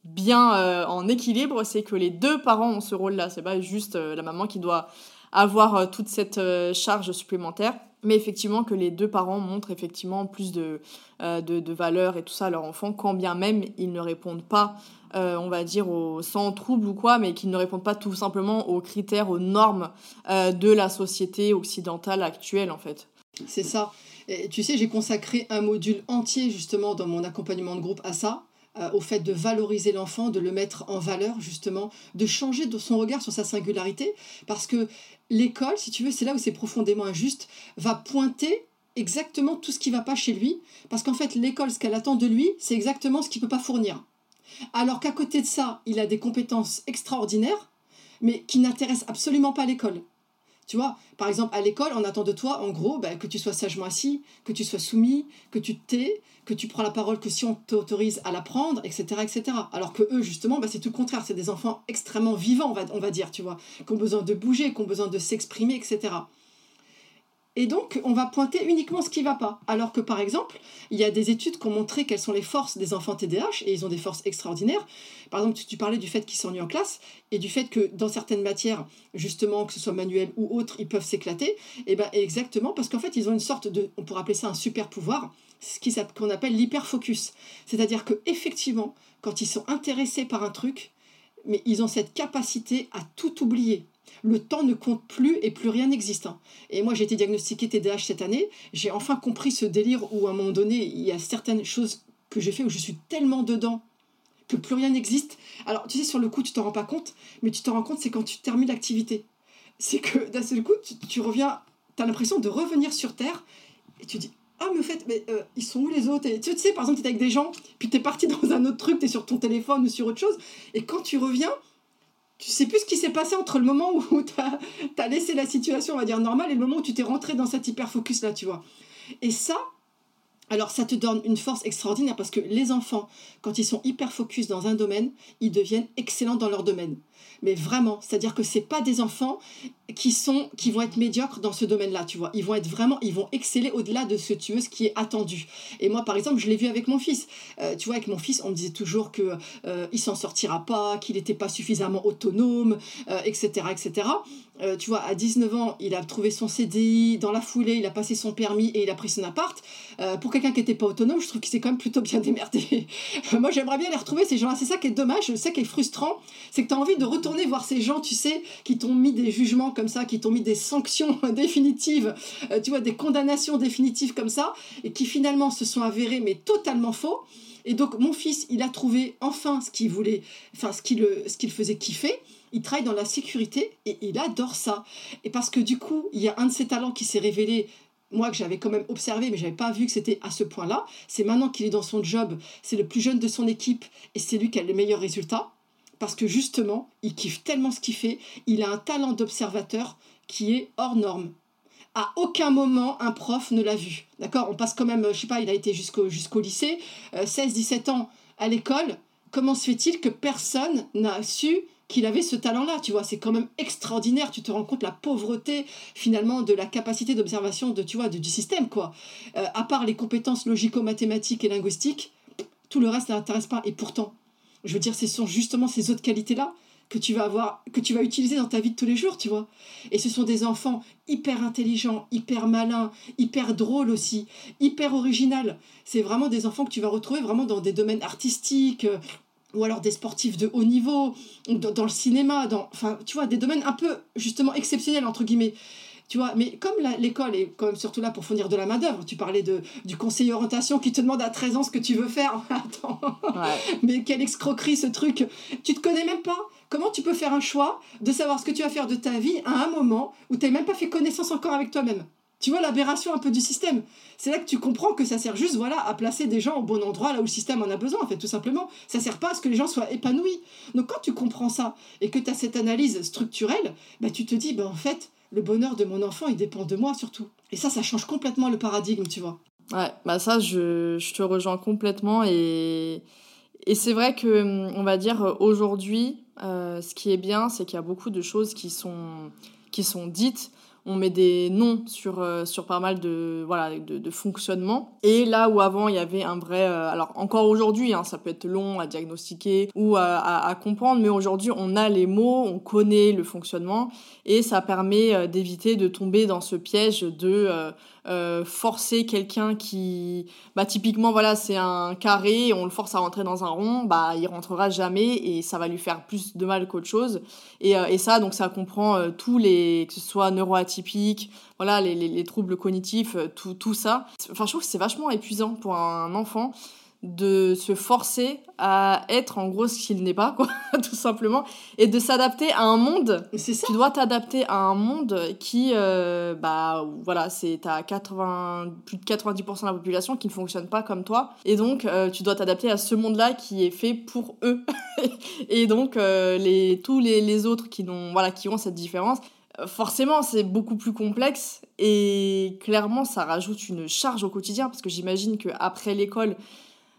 bien en équilibre, c'est que les deux parents ont ce rôle-là. C'est pas juste la maman qui doit avoir toute cette charge supplémentaire mais effectivement que les deux parents montrent effectivement plus de, de, de, valeur et tout ça à leur enfant, quand bien même ils ne répondent pas euh, on va dire, sans trouble ou quoi, mais qui ne répondent pas tout simplement aux critères, aux normes euh, de la société occidentale actuelle, en fait.
C'est ça. Et tu sais, j'ai consacré un module entier, justement, dans mon accompagnement de groupe à ça, euh, au fait de valoriser l'enfant, de le mettre en valeur, justement, de changer son regard sur sa singularité, parce que l'école, si tu veux, c'est là où c'est profondément injuste, va pointer exactement tout ce qui va pas chez lui, parce qu'en fait, l'école, ce qu'elle attend de lui, c'est exactement ce qu'il peut pas fournir alors qu'à côté de ça, il a des compétences extraordinaires, mais qui n'intéressent absolument pas l'école. Tu vois, par exemple, à l'école, on attend de toi, en gros, bah, que tu sois sagement assis, que tu sois soumis, que tu tais, que tu prends la parole que si on t'autorise à la prendre, etc., etc. Alors que eux, justement, bah, c'est tout le contraire. C'est des enfants extrêmement vivants, on va, on va dire, tu vois, qui ont besoin de bouger, qui ont besoin de s'exprimer, etc. Et donc, on va pointer uniquement ce qui ne va pas. Alors que, par exemple, il y a des études qui ont montré quelles sont les forces des enfants TDAH, et ils ont des forces extraordinaires. Par exemple, tu, parlais du fait qu'ils s'ennuient en classe, et du fait que dans certaines matières, justement, que ce soit manuel ou autre, ils peuvent s'éclater. Et bien, exactement, parce qu'en fait, ils ont une sorte de, on pourrait appeler ça un super pouvoir, ce qu'on appelle l'hyperfocus. C'est-à-dire que effectivement, quand ils sont intéressés par un truc, mais ils ont cette capacité à tout oublier le temps ne compte plus et plus rien n'existe. Et moi, j'ai été diagnostiquée TDAH cette année. J'ai enfin compris ce délire où, à un moment donné, il y a certaines choses que j'ai fait où je suis tellement dedans que plus rien n'existe. Alors, tu sais, sur le coup, tu t'en rends pas compte, mais tu t'en rends compte, c'est quand tu termines l'activité. C'est que d'un seul coup, tu, reviens, tu as l'impression de revenir sur Terre, et tu dis, ah, mais au fait, mais, euh, ils sont où les autres? Et, Tu sais, par exemple, tu es avec des gens, puis tu es parti dans un autre truc, tu es sur ton téléphone ou sur autre chose, et quand tu reviens, tu sais plus ce qui s'est passé entre le moment où tu as, laissé la situation, on va dire, normale, et le moment où tu t'es rentré dans cet hyper-focus-là, tu vois. Et ça, alors ça te donne une force extraordinaire parce que les enfants, quand ils sont hyper focus dans un domaine, ils deviennent excellents dans leur domaine mais vraiment, c'est-à-dire que c'est pas des enfants qui sont qui vont être médiocres dans ce domaine-là, tu vois. Ils vont être vraiment, ils vont exceller au-delà de ce tu ce qui est attendu. Et moi, par exemple, je l'ai vu avec mon fils. Euh, tu vois, avec mon fils, on me disait toujours que euh, il s'en sortira pas, qu'il n'était pas suffisamment autonome, etc., euh, etc. tu vois, à 19 ans, il a trouvé son CDI, dans la foulée, il a passé son permis et il a pris son appart. pour quelqu'un qui n'était pas autonome, je trouve qu'il s'est quand même plutôt bien démerdé. moi, j'aimerais bien les retrouver, ces gens-là. C'est ça qui est dommage, je sais qui est frustrant, c'est que tu as envie de retourner voir ces gens, tu sais, qui t'ont mis des jugements comme ça, qui t'ont mis des sanctions définitives, euh, tu vois, des condamnations définitives comme ça, et qui finalement se sont avérées, mais totalement faux. Et donc, mon fils, il a trouvé enfin ce qu'il voulait, enfin, ce qu'il ce qu'il faisait kiffer. Il travaille dans la sécurité et il adore ça. Et parce que du coup, il y a un de ses talents qui s'est révélé moi que j'avais quand même observé, mais j'avais pas vu que c'était à ce point-là. C'est maintenant qu'il est dans son job, c'est le plus jeune de son équipe et c'est lui qui a les meilleurs résultats parce que justement, il kiffe tellement ce qu'il fait, il a un talent d'observateur qui est hors norme. À aucun moment, un prof ne l'a vu. D'accord? On passe quand même, je sais pas, il a été jusqu'au lycée, 16-17 euh, ans à l'école. Comment se fait-il que personne n'a su qu'il avait ce talent-là, tu vois, c'est quand même extraordinaire, tu te rends compte la pauvreté finalement de la capacité d'observation de, du système, quoi. Euh, à part les compétences logico-mathématiques et linguistiques, tout le reste n'intéresse pas. Et pourtant, je veux dire, ce sont justement ces autres qualités-là que tu vas avoir, que tu vas utiliser dans ta vie de tous les jours, tu vois. Et ce sont des enfants hyper intelligents, hyper malins, hyper drôles aussi, hyper original. C'est vraiment des enfants que tu vas retrouver vraiment dans des domaines artistiques, euh, ou alors des sportifs de haut niveau, dans, dans le cinéma, dans, enfin, tu vois, des domaines un peu justement exceptionnels entre guillemets. Tu vois, mais comme l'école est quand même surtout là pour fournir de la main-d'œuvre, tu parlais de, du conseiller orientation qui te demande à 13 ans ce que tu veux faire. Attends, mais quelle escroquerie ce truc. Tu te connais même pas. Comment tu peux faire un choix de savoir ce que tu vas faire de ta vie à un moment où tu n'as même pas fait connaissance encore avec toi-même? Tu vois l'aberration un peu du système. C'est là que tu comprends que ça sert juste voilà, à placer des gens au bon endroit, là où le système en a besoin, en fait, tout simplement. Ça sert pas à ce que les gens soient épanouis. Donc quand tu comprends ça et que tu as cette analyse structurelle, bah, tu te dis, bah, en fait, le bonheur de mon enfant, il dépend de moi surtout. Et ça, ça change complètement le paradigme, tu vois.
Ouais, bah ça, je, je te rejoins complètement. Et, et c'est vrai que, on va dire, aujourd'hui, euh, ce qui est bien, c'est qu'il y a beaucoup de choses qui sont, qui sont dites on met des noms sur, euh, pas mal de, voilà, fonctionnements. Et là où avant, il y avait un vrai... Euh, alors encore aujourd'hui, hein, ça peut être long à diagnostiquer ou à, à, comprendre, mais aujourd'hui, on a les mots, on connaît le fonctionnement, et ça permet euh, d'éviter de tomber dans ce piège de... Euh, forcer quelqu'un qui, bah, typiquement, voilà, c'est un carré, on le force à rentrer dans un rond, bah, il rentrera jamais et ça va lui faire plus de mal qu'autre chose. Et, euh, et, ça, donc, ça comprend euh, tous les, que ce soit neuroatypiques, voilà, les, les, les troubles cognitifs, tout, tout ça. Enfin, je trouve que c'est vachement épuisant pour un enfant de se forcer à être en gros ce qu'il n'est pas, quoi, tout simplement, et de s'adapter à un monde.
C'est ça.
Tu dois t'adapter à un monde qui, euh, bah voilà, c'est à 80, plus de 90% de la population qui ne fonctionne pas comme toi, et donc euh, tu dois t'adapter à ce monde-là qui est fait pour eux. et donc euh, les, tous les, les autres qui, n'ont, voilà, qui ont cette différence, forcément c'est beaucoup plus complexe et clairement ça rajoute une charge au quotidien parce que j'imagine qu'après l'école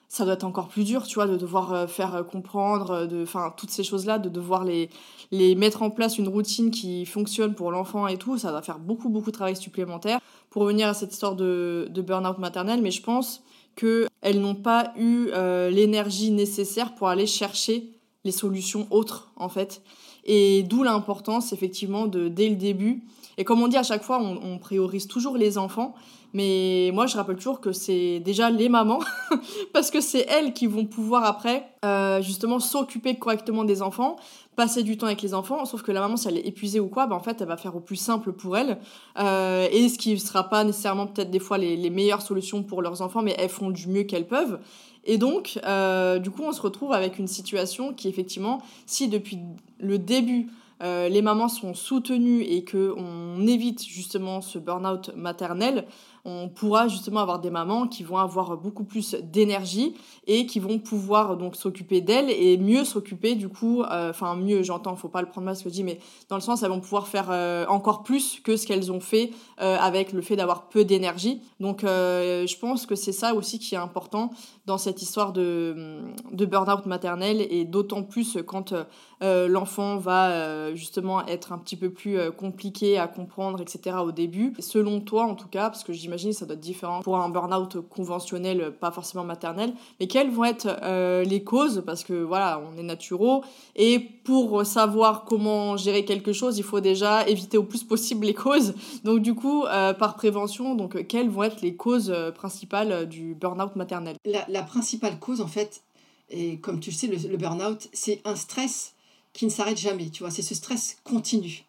ça doit être encore plus dur, tu vois, de devoir euh, faire euh, comprendre, euh, de, enfin, toutes ces choses-là, de devoir les, les mettre en place une routine qui fonctionne pour l'enfant et tout, ça va faire beaucoup, beaucoup de travail supplémentaire pour revenir à cette histoire de, de burn-out maternel, mais je pense qu'elles n'ont pas eu l'énergie nécessaire pour aller chercher les solutions autres, en fait. Et d'où l'importance, effectivement, de, dès le début, et comme on dit à chaque fois, on priorise toujours les enfants, mais moi, je rappelle toujours que c'est déjà les mamans, parce que c'est elles qui vont pouvoir après, euh, justement, s'occuper correctement des enfants, passer du temps avec les enfants. Sauf que la maman, si elle est épuisée ou quoi, bah, en fait, elle va faire au plus simple pour elle. Euh, et ce qui ne sera pas nécessairement peut-être des fois les, les, meilleures solutions pour leurs enfants, mais elles font du mieux qu'elles peuvent. Et donc, euh, du coup, on se retrouve avec une situation qui, effectivement, si depuis le début, les mamans sont soutenues et qu'on évite justement ce burn-out maternel, on pourra justement avoir des mamans qui vont avoir beaucoup plus d'énergie et qui vont pouvoir donc s'occuper d'elles et mieux s'occuper du coup, euh, enfin mieux j'entends, faut pas le prendre mal ce que je dis, mais dans le sens elles vont pouvoir faire euh, encore plus que ce qu'elles ont fait euh, avec le fait d'avoir peu d'énergie. Donc je pense que c'est ça aussi qui est important dans cette histoire de, de burn-out maternel et d'autant plus quand l'enfant va justement être un petit peu plus compliqué à comprendre, etc. au début. Selon toi en tout cas, parce que j'imagine ça doit être différent pour un burn-out conventionnel, pas forcément maternel. Mais quelles vont être euh, les causes? Parce que voilà, on est naturaux. Et pour savoir comment gérer quelque chose, il faut déjà éviter au plus possible les causes. Donc du coup, euh, par prévention, donc quelles vont être les causes euh, principales du burn-out maternel?
La, principale cause, en fait, et comme tu le sais, le, le burn-out, c'est un stress qui ne s'arrête jamais. Tu vois, c'est ce stress continu.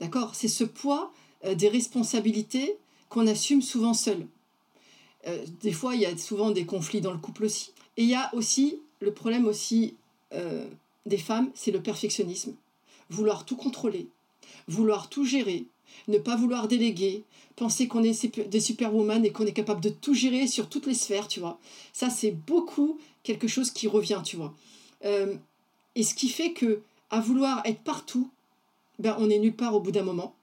D'accord? C'est ce poids des responsabilités qu'on assume souvent seul. Euh, des fois, il y a souvent des conflits dans le couple aussi. Et il y a aussi le problème aussi euh, des femmes, c'est le perfectionnisme. Vouloir tout contrôler, vouloir tout gérer, ne pas vouloir déléguer, penser qu'on est des superwoman et qu'on est capable de tout gérer sur toutes les sphères, tu vois. Ça, c'est beaucoup quelque chose qui revient, tu vois. Euh, et ce qui fait que, à vouloir être partout, ben, on est nulle part au bout d'un moment.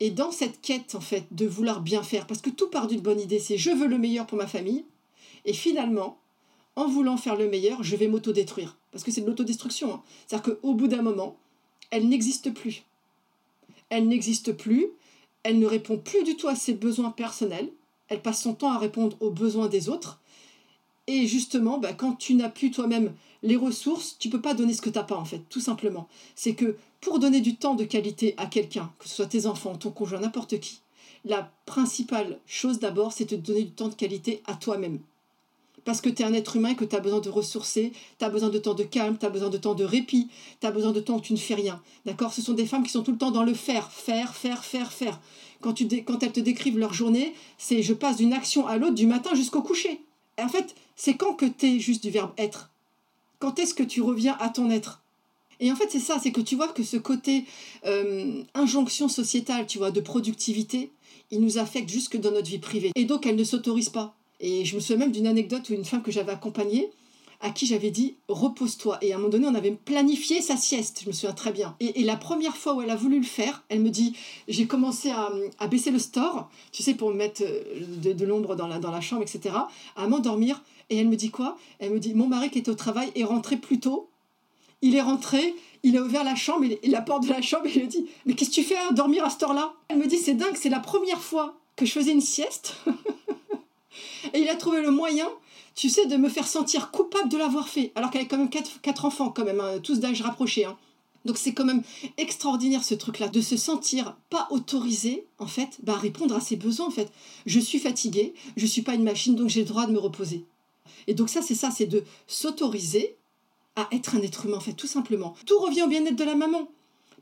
Et dans cette quête, en fait, de vouloir bien faire, parce que tout part d'une bonne idée, c'est je veux le meilleur pour ma famille, et finalement, en voulant faire le meilleur, je vais m'autodétruire. Parce que c'est de l'autodestruction. Hein. C'est-à-dire qu'au bout d'un moment, elle n'existe plus. Elle n'existe plus, elle ne répond plus du tout à ses besoins personnels, elle passe son temps à répondre aux besoins des autres. Et justement, bah, quand tu n'as plus toi-même les ressources, tu peux pas donner ce que tu n'as pas, en fait, tout simplement. C'est que pour donner du temps de qualité à quelqu'un, que ce soit tes enfants, ton conjoint, n'importe qui, la principale chose d'abord, c'est de donner du temps de qualité à toi-même. Parce que tu es un être humain et que tu as besoin de ressourcer, tu as besoin de temps de calme, tu as besoin de temps de répit, tu as besoin de temps où tu ne fais rien. D'accord? Ce sont des femmes qui sont tout le temps dans le faire, faire, faire, faire, faire. Quand, tu quand elles te décrivent leur journée, c'est je passe d'une action à l'autre du matin jusqu'au coucher. En fait, c'est quand que tu es juste du verbe être. Quand est-ce que tu reviens à ton être? Et en fait, c'est ça, c'est que tu vois que ce côté euh, injonction sociétale, tu vois, de productivité, il nous affecte jusque dans notre vie privée. Et donc, elle ne s'autorise pas. Et je me souviens même d'une anecdote où une femme que j'avais accompagnée, à qui j'avais dit repose-toi. Et à un moment donné, on avait planifié sa sieste, je me souviens très bien. Et, la première fois où elle a voulu le faire, elle me dit j'ai commencé à, baisser le store, tu sais, pour mettre euh, de, l'ombre dans la, dans la chambre, etc., à m'endormir. Et elle me dit quoi? Elle me dit mon mari qui était au travail est rentré plus tôt il est rentré, il a ouvert la chambre, et la porte de la chambre, et il a dit Mais qu'est-ce que tu fais à dormir à ce heure-là Elle me dit C'est dingue, c'est la première fois que je faisais une sieste. et il a trouvé le moyen, tu sais, de me faire sentir coupable de l'avoir fait. Alors qu'elle a quand même quatre, enfants, quand même, hein, tous d'âge rapproché. Hein. Donc c'est quand même extraordinaire ce truc-là, de se sentir pas autorisé, en fait, bah, à répondre à ses besoins, en fait. Je suis fatiguée, je suis pas une machine, donc j'ai le droit de me reposer. Et donc ça, c'est ça, c'est de s'autoriser à être un être humain, en fait, tout simplement. Tout revient au bien-être de la maman,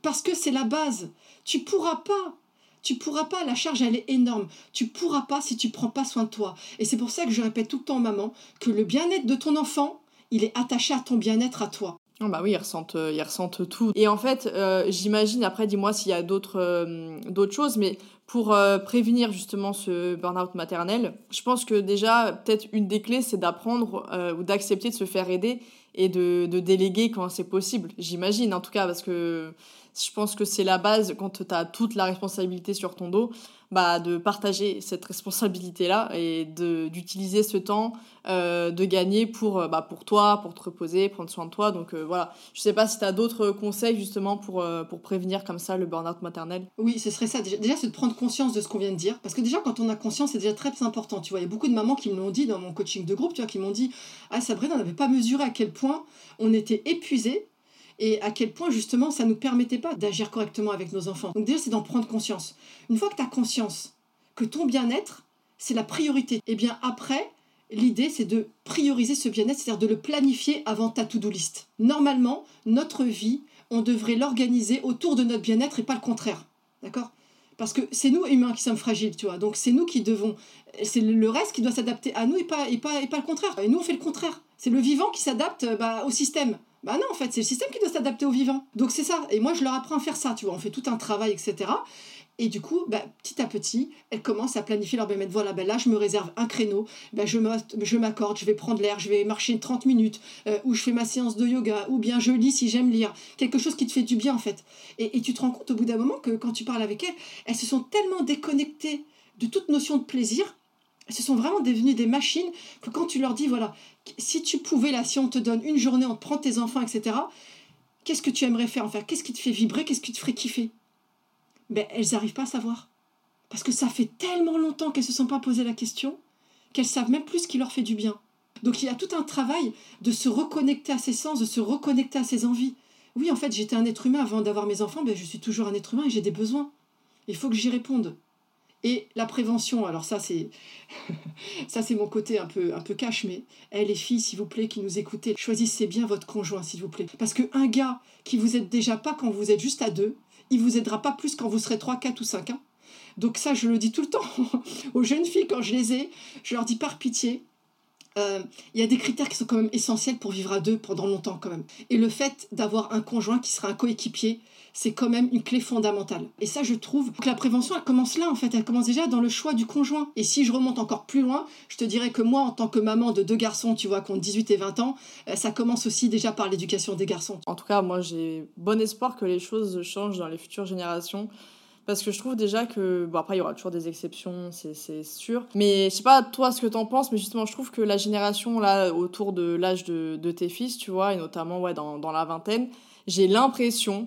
parce que c'est la base. Tu pourras pas, tu pourras pas, la charge, elle est énorme. Tu pourras pas si tu prends pas soin de toi. Et c'est pour ça que je répète tout le temps, maman, que le bien-être de ton enfant, il est attaché à ton bien-être à toi.
Oh bah oui, ils ressentent, euh, ils ressentent tout. Et en fait, euh, j'imagine, après, dis-moi s'il y a d'autres euh, choses, mais pour prévenir justement ce burn-out maternel, je pense que déjà, peut-être une des clés, c'est d'apprendre ou d'accepter de se faire aider et de déléguer quand c'est possible. J'imagine, en tout cas, parce que je pense que c'est la base quand tu as toute la responsabilité sur ton dos bah, de partager cette responsabilité-là et d'utiliser ce temps euh, de gagner pour, euh, bah, pour toi, pour te reposer, prendre soin de toi. Donc euh, voilà, je sais pas si tu as d'autres conseils justement pour, pour prévenir comme ça le burn-out maternel.
Oui, ce serait ça. Déjà, c'est de prendre conscience de ce qu'on vient de dire. Parce que déjà, quand on a conscience, c'est déjà très important. Tu vois, il y a beaucoup de mamans qui me l'ont dit dans mon coaching de groupe, tu vois, qui m'ont dit Ah, Sabrina, on n'avait pas mesuré à quel point on était épuisé et à quel point justement ça ne nous permettait pas d'agir correctement avec nos enfants. Donc déjà c'est d'en prendre conscience. Une fois que tu as conscience que ton bien-être, c'est la priorité, et eh bien après, l'idée c'est de prioriser ce bien-être, c'est-à-dire de le planifier avant ta to-do list. Normalement, notre vie, on devrait l'organiser autour de notre bien-être et pas le contraire. D'accord? Parce que c'est nous humains qui sommes fragiles, tu vois. Donc c'est nous qui devons, c'est le reste qui doit s'adapter à nous et pas, et, pas, et pas le contraire. Et nous on fait le contraire. C'est le vivant qui s'adapte bah, au système. Bah non, en fait, c'est le système qui doit s'adapter au vivant. Donc c'est ça. Et moi, je leur apprends à faire ça, tu vois. On fait tout un travail, etc. Et du coup, bah, petit à petit, elles commencent à planifier leur bien Voilà, ben là, je me réserve un créneau, ben je m'accorde, je vais prendre l'air, je vais marcher 30 minutes, euh, ou je fais ma séance de yoga, ou bien je lis si j'aime lire. Quelque chose qui te fait du bien, en fait. Et, et tu te rends compte au bout d'un moment que quand tu parles avec elles, elles se sont tellement déconnectées de toute notion de plaisir, se sont vraiment devenues des machines que quand tu leur dis, voilà, si tu pouvais, là, si on te donne une journée, on te prend tes enfants, etc., qu'est-ce que tu aimerais faire en faire? Qu'est-ce qui te fait vibrer? Qu'est-ce qui te ferait kiffer? Ben, elles n'arrivent pas à savoir. Parce que ça fait tellement longtemps qu'elles ne se sont pas posé la question qu'elles savent même plus ce qui leur fait du bien. Donc il y a tout un travail de se reconnecter à ses sens, de se reconnecter à ses envies. Oui, en fait, j'étais un être humain avant d'avoir mes enfants, ben, je suis toujours un être humain et j'ai des besoins. Il faut que j'y réponde. Et la prévention, alors ça c'est ça c'est mon côté un peu un peu cash, mais eh, les filles, s'il vous plaît, qui nous écoutez, choisissez bien votre conjoint, s'il vous plaît. Parce qu'un gars qui vous aide déjà pas quand vous êtes juste à deux, il vous aidera pas plus quand vous serez 3, 4 ou 5 ans. Donc ça, je le dis tout le temps aux jeunes filles quand je les ai. Je leur dis par pitié, euh, il y a des critères qui sont quand même essentiels pour vivre à deux pendant longtemps quand même. Et le fait d'avoir un conjoint qui sera un coéquipier, c'est quand même une clé fondamentale. Et ça, je trouve que la prévention, elle commence là en fait, elle commence déjà dans le choix du conjoint. Et si je remonte encore plus loin, je te dirais que moi, en tant que maman de deux garçons, tu vois, qui ont 18 et 20 ans, euh, ça commence aussi déjà par l'éducation des garçons.
En tout cas, moi, j'ai bon espoir que les choses changent dans les futures générations. Parce que je trouve déjà que. Bon, après, il y aura toujours des exceptions, c'est sûr. Mais je sais pas, toi, ce que t'en penses, mais justement, je trouve que la génération, là, autour de l'âge de, de, tes fils, tu vois, et notamment, ouais, dans, dans la vingtaine, j'ai l'impression,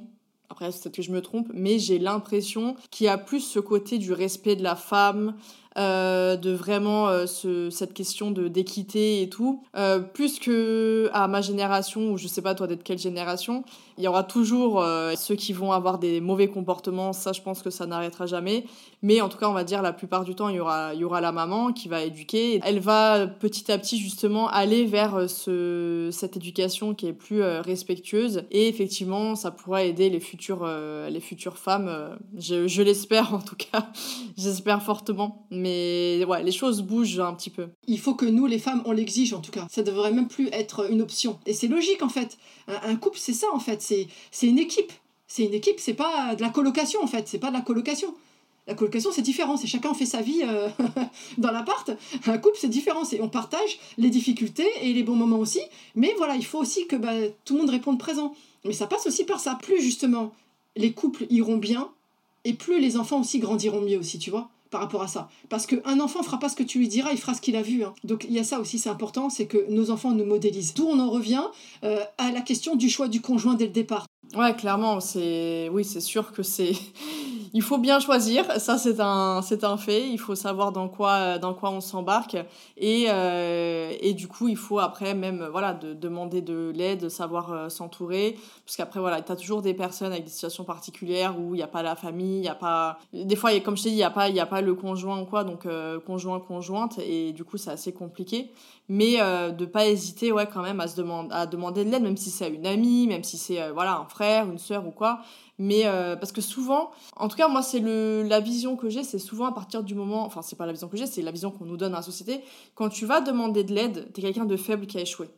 après, peut-être que je me trompe, mais j'ai l'impression qu'il y a plus ce côté du respect de la femme, euh, de vraiment euh, ce, cette question de d'équité et tout. Euh, plus que à ma génération, ou je sais pas toi d'être quelle génération, il y aura toujours ceux qui vont avoir des mauvais comportements, ça je pense que ça n'arrêtera jamais. Mais en tout cas, on va dire la plupart du temps, il y aura, il y aura la maman qui va éduquer. Elle va petit à petit justement aller vers ce, cette éducation qui est plus respectueuse. Et effectivement, ça pourra aider les futures, les futures femmes. je, je l'espère en tout cas. J'espère fortement mais ouais, les choses bougent un petit peu.
Il faut que nous, les femmes, on l'exige en tout cas. Ça devrait même plus être une option. Et c'est logique en fait. Un, couple, c'est ça en fait. C'est une équipe. C'est une équipe, c'est pas de la colocation en fait. C'est pas de la colocation. La colocation, c'est différent. C'est chacun fait sa vie euh, dans l'appart. Un couple, c'est différent. On partage les difficultés et les bons moments aussi. Mais voilà, il faut aussi que bah, tout le monde réponde présent. Mais ça passe aussi par ça. Plus justement, les couples iront bien et plus les enfants aussi grandiront mieux aussi, tu vois par rapport à ça. Parce qu'un enfant fera pas ce que tu lui diras, il fera ce qu'il a vu. Hein. Donc il y a ça aussi, c'est important, c'est que nos enfants nous modélisent. D'où on en revient euh, à la question du choix du conjoint dès le départ.
Ouais, clairement, c'est oui, c'est sûr que c'est il faut bien choisir, ça c'est un c'est un fait, il faut savoir dans quoi dans quoi on s'embarque. Et euh, et du coup, il faut après même voilà de demander de l'aide, savoir euh, s'entourer. Parce qu'après voilà, tu as toujours des personnes avec des situations particulières où il n'y a pas la famille, il y a pas des fois comme je t'ai dit, il y a pas y a pas le conjoint ou quoi. Donc euh, conjoint conjointe. Et du coup, c'est assez compliqué. Mais de pas hésiter ouais quand même à se demander à demander de l'aide même si c'est une amie, même si c'est voilà un frère, une sœur ou quoi mais euh, parce que souvent, en tout cas, moi, c'est la vision que j'ai, c'est souvent à partir du moment, enfin, c'est pas la vision que j'ai, c'est la vision qu'on nous donne dans la société. Quand tu vas demander de l'aide, t'es quelqu'un de faible qui a échoué.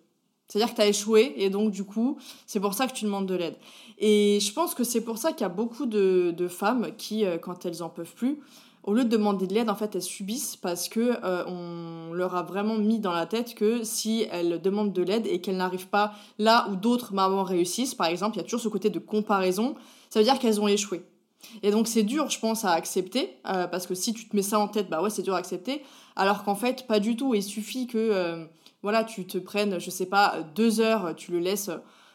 C'est-à-dire que tu as échoué et donc du coup, c'est pour ça que tu demandes de l'aide. Et je pense que c'est pour ça qu'il y a beaucoup de, de femmes qui, euh, quand elles en peuvent plus, au lieu de demander de l'aide, en fait, elles subissent parce que euh, on leur a vraiment mis dans la tête que si elles demandent de l'aide et qu'elles n'arrivent pas là où d'autres mamans réussissent, par exemple, il y a toujours ce côté de comparaison ça veut dire qu'elles ont échoué. Et donc c'est dur, je pense, à accepter, euh, parce que si tu te mets ça en tête, bah ouais, c'est dur à accepter, alors qu'en fait, pas du tout. Il suffit que, euh, voilà, tu te prennes, je sais pas, deux heures, tu le laisses,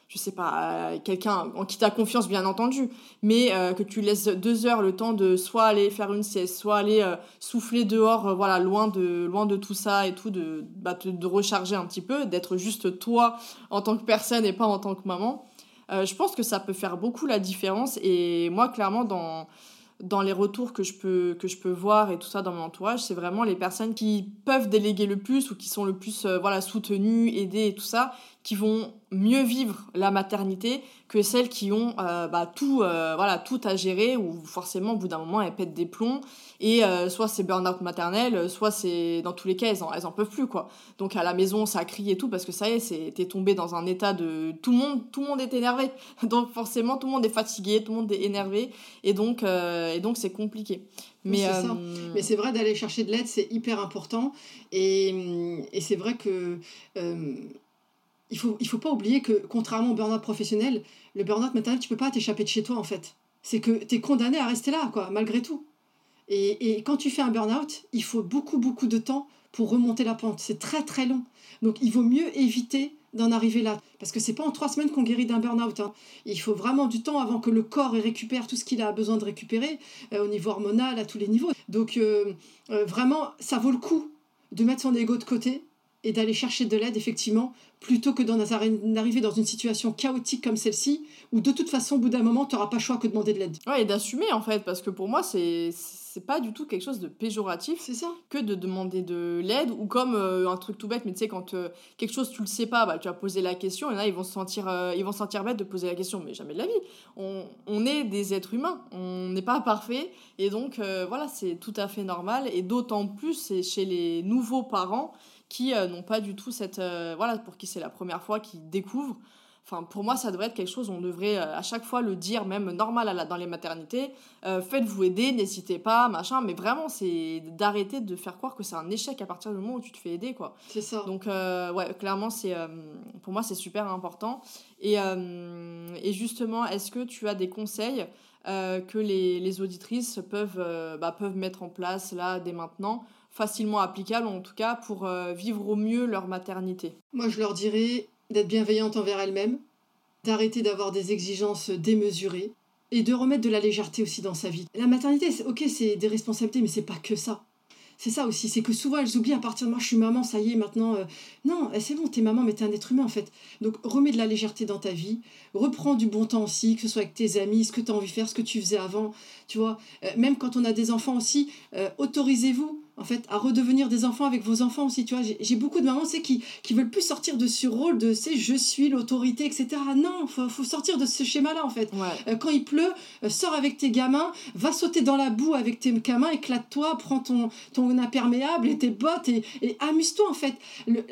je sais pas, quelqu'un en qui tu as confiance, bien entendu, mais euh, que tu laisses deux heures le temps de soit aller faire une sieste, soit aller souffler dehors, voilà, loin de, loin de tout ça et tout, de, bah, de recharger un petit peu, d'être juste toi en tant que personne et pas en tant que maman. Euh, je pense que ça peut faire beaucoup la différence. Et moi, clairement, dans, les retours que je, peux, que je peux voir et tout ça dans mon entourage, c'est vraiment les personnes qui peuvent déléguer le plus ou qui sont le plus euh, voilà, soutenues, aidées et tout ça, qui vont mieux vivre la maternité que celles qui ont euh, bah, tout, euh, voilà, tout à gérer, ou forcément, au bout d'un moment, elles pètent des plombs, et euh, soit c'est burn-out maternel, soit c'est, dans tous les cas, elles en, elles en peuvent plus, quoi. Donc à la maison, ça crie et tout, parce que ça y est, t'es tombé dans un état de... Tout le, monde, tout le monde est énervé, donc forcément, tout le monde est fatigué, tout le monde est énervé, et donc et donc c'est compliqué.
Mais, Mais c'est vrai d'aller chercher de l'aide, c'est hyper important, et, et c'est vrai que il faut, il faut pas oublier que, contrairement au burn-out professionnel, le burn-out maternel, tu peux pas t'échapper de chez toi, en fait. C'est que tu es condamné à rester là, quoi, malgré tout. Et, et quand tu fais un burn-out, il faut beaucoup, beaucoup de temps pour remonter la pente. C'est très, très long. Donc, il vaut mieux éviter d'en arriver là. Parce que c'est pas en trois semaines qu'on guérit d'un burn-out. Hein. Il faut vraiment du temps avant que le corps récupère tout ce qu'il a besoin de récupérer, euh, au niveau hormonal, à tous les niveaux. Donc, euh, euh, vraiment, ça vaut le coup de mettre son ego de côté et d'aller chercher de l'aide, effectivement, plutôt que d'en arriver dans une situation chaotique comme celle-ci, où de toute façon, au bout d'un moment, tu n'auras pas le choix que de demander de l'aide.
Ouais, et d'assumer, en fait, parce que pour moi, c'est c'est pas du tout quelque chose de péjoratif
c'est ça
que de demander de l'aide ou comme euh, un truc tout bête mais tu sais quand euh, quelque chose tu le sais pas bah tu vas poser la question et là ils vont se sentir euh, ils vont se sentir bêtes de poser la question mais jamais de la vie on, on est des êtres humains on n'est pas parfait et donc voilà c'est tout à fait normal et d'autant plus c'est chez les nouveaux parents qui euh, n'ont pas du tout cette... Euh, voilà, pour qui c'est la première fois qu'ils découvrent. Enfin, pour moi, ça devrait être quelque chose, on devrait euh, à chaque fois le dire, même normal à la, dans les maternités. Faites-vous aider, n'hésitez pas, machin. Mais vraiment, c'est d'arrêter de faire croire que c'est un échec à partir du moment où tu te fais aider, quoi.
C'est ça.
Donc, ouais, clairement, c'est pour moi, c'est super important. Et, et justement, est-ce que tu as des conseils que les, les auditrices peuvent, bah, peuvent mettre en place là, dès maintenant facilement applicables, en tout cas pour euh, vivre au mieux leur maternité
Moi, je leur dirais d'être bienveillante envers elles-mêmes, d'arrêter d'avoir des exigences démesurées et de remettre de la légèreté aussi dans sa vie. La maternité, ok, c'est des responsabilités, mais c'est pas que ça. C'est ça aussi, c'est que souvent elles oublient à partir de moi, je suis maman, ça y est, maintenant. Euh, non, eh, c'est bon, t'es maman, mais t'es un être humain en fait. Donc remets de la légèreté dans ta vie, reprends du bon temps aussi, que ce soit avec tes amis, ce que tu as envie de faire, ce que tu faisais avant, tu vois. Euh, même quand on a des enfants aussi, autorisez-vous en fait, à redevenir des enfants avec vos enfants aussi. Tu vois, j'ai beaucoup de mamans, c'est qui, qui veulent plus sortir de ce rôle de, c'est je suis l'autorité, etc. Non, faut, faut sortir de ce schéma-là, en fait. Euh, quand il pleut, euh, sors avec tes gamins, va sauter dans la boue avec tes gamins, éclate-toi, prends ton, ton imperméable et tes bottes et, amuse-toi, en fait.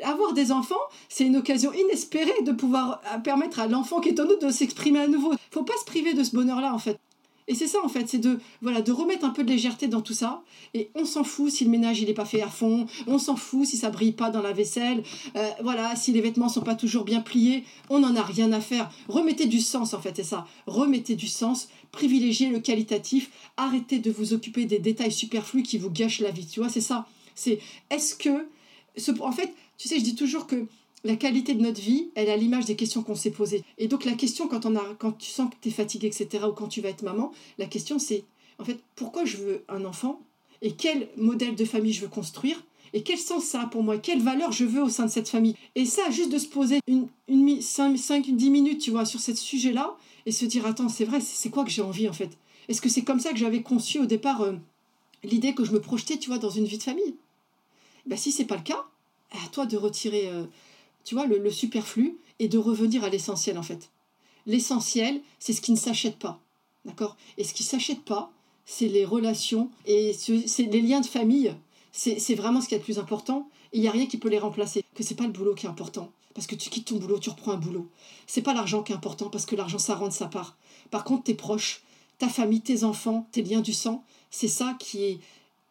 avoir des enfants, c'est une occasion inespérée de pouvoir euh, permettre à l'enfant qui est en nous de s'exprimer à nouveau. Faut pas se priver de ce bonheur-là, en fait. Et c'est ça en fait, c'est de voilà de remettre un peu de légèreté dans tout ça. Et on s'en fout si le ménage il est pas fait à fond, on s'en fout si ça brille pas dans la vaisselle, euh, voilà si les vêtements sont pas toujours bien pliés, on n'en a rien à faire. Remettez du sens en fait, c'est ça. Remettez du sens, privilégiez le qualitatif, arrêtez de vous occuper des détails superflus qui vous gâchent la vie. Tu vois, c'est ça. C'est est-ce que ce, en fait, tu sais, je dis toujours que la qualité de notre vie, elle est à l'image des questions qu'on s'est posées. Et donc la question, quand, on a, quand tu sens que tu es fatigué, etc., ou quand tu vas être maman, la question c'est, en fait, pourquoi je veux un enfant et quel modèle de famille je veux construire et quel sens ça a pour moi, quelle valeur je veux au sein de cette famille? Et ça, juste de se poser une, une 5, 5, 10 minutes, tu vois, sur ce sujet-là, et se dire, attends, c'est vrai, c'est quoi que j'ai envie en fait? Est-ce que c'est comme ça que j'avais conçu au départ euh, l'idée que je me projetais, tu vois, dans une vie de famille? Ben, Si c'est pas le cas, à toi de retirer... Euh, tu vois, le, superflu, et de revenir à l'essentiel en fait. L'essentiel, c'est ce qui ne s'achète pas. D'accord? Et ce qui ne s'achète pas, c'est les relations et c'est les liens de famille. C'est vraiment ce qui est le plus important. Il n'y a rien qui peut les remplacer. Que c'est pas le boulot qui est important. Parce que tu quittes ton boulot, tu reprends un boulot. C'est pas l'argent qui est important parce que l'argent, ça rend de sa part. Par contre, tes proches, ta famille, tes enfants, tes liens du sang, c'est ça qui est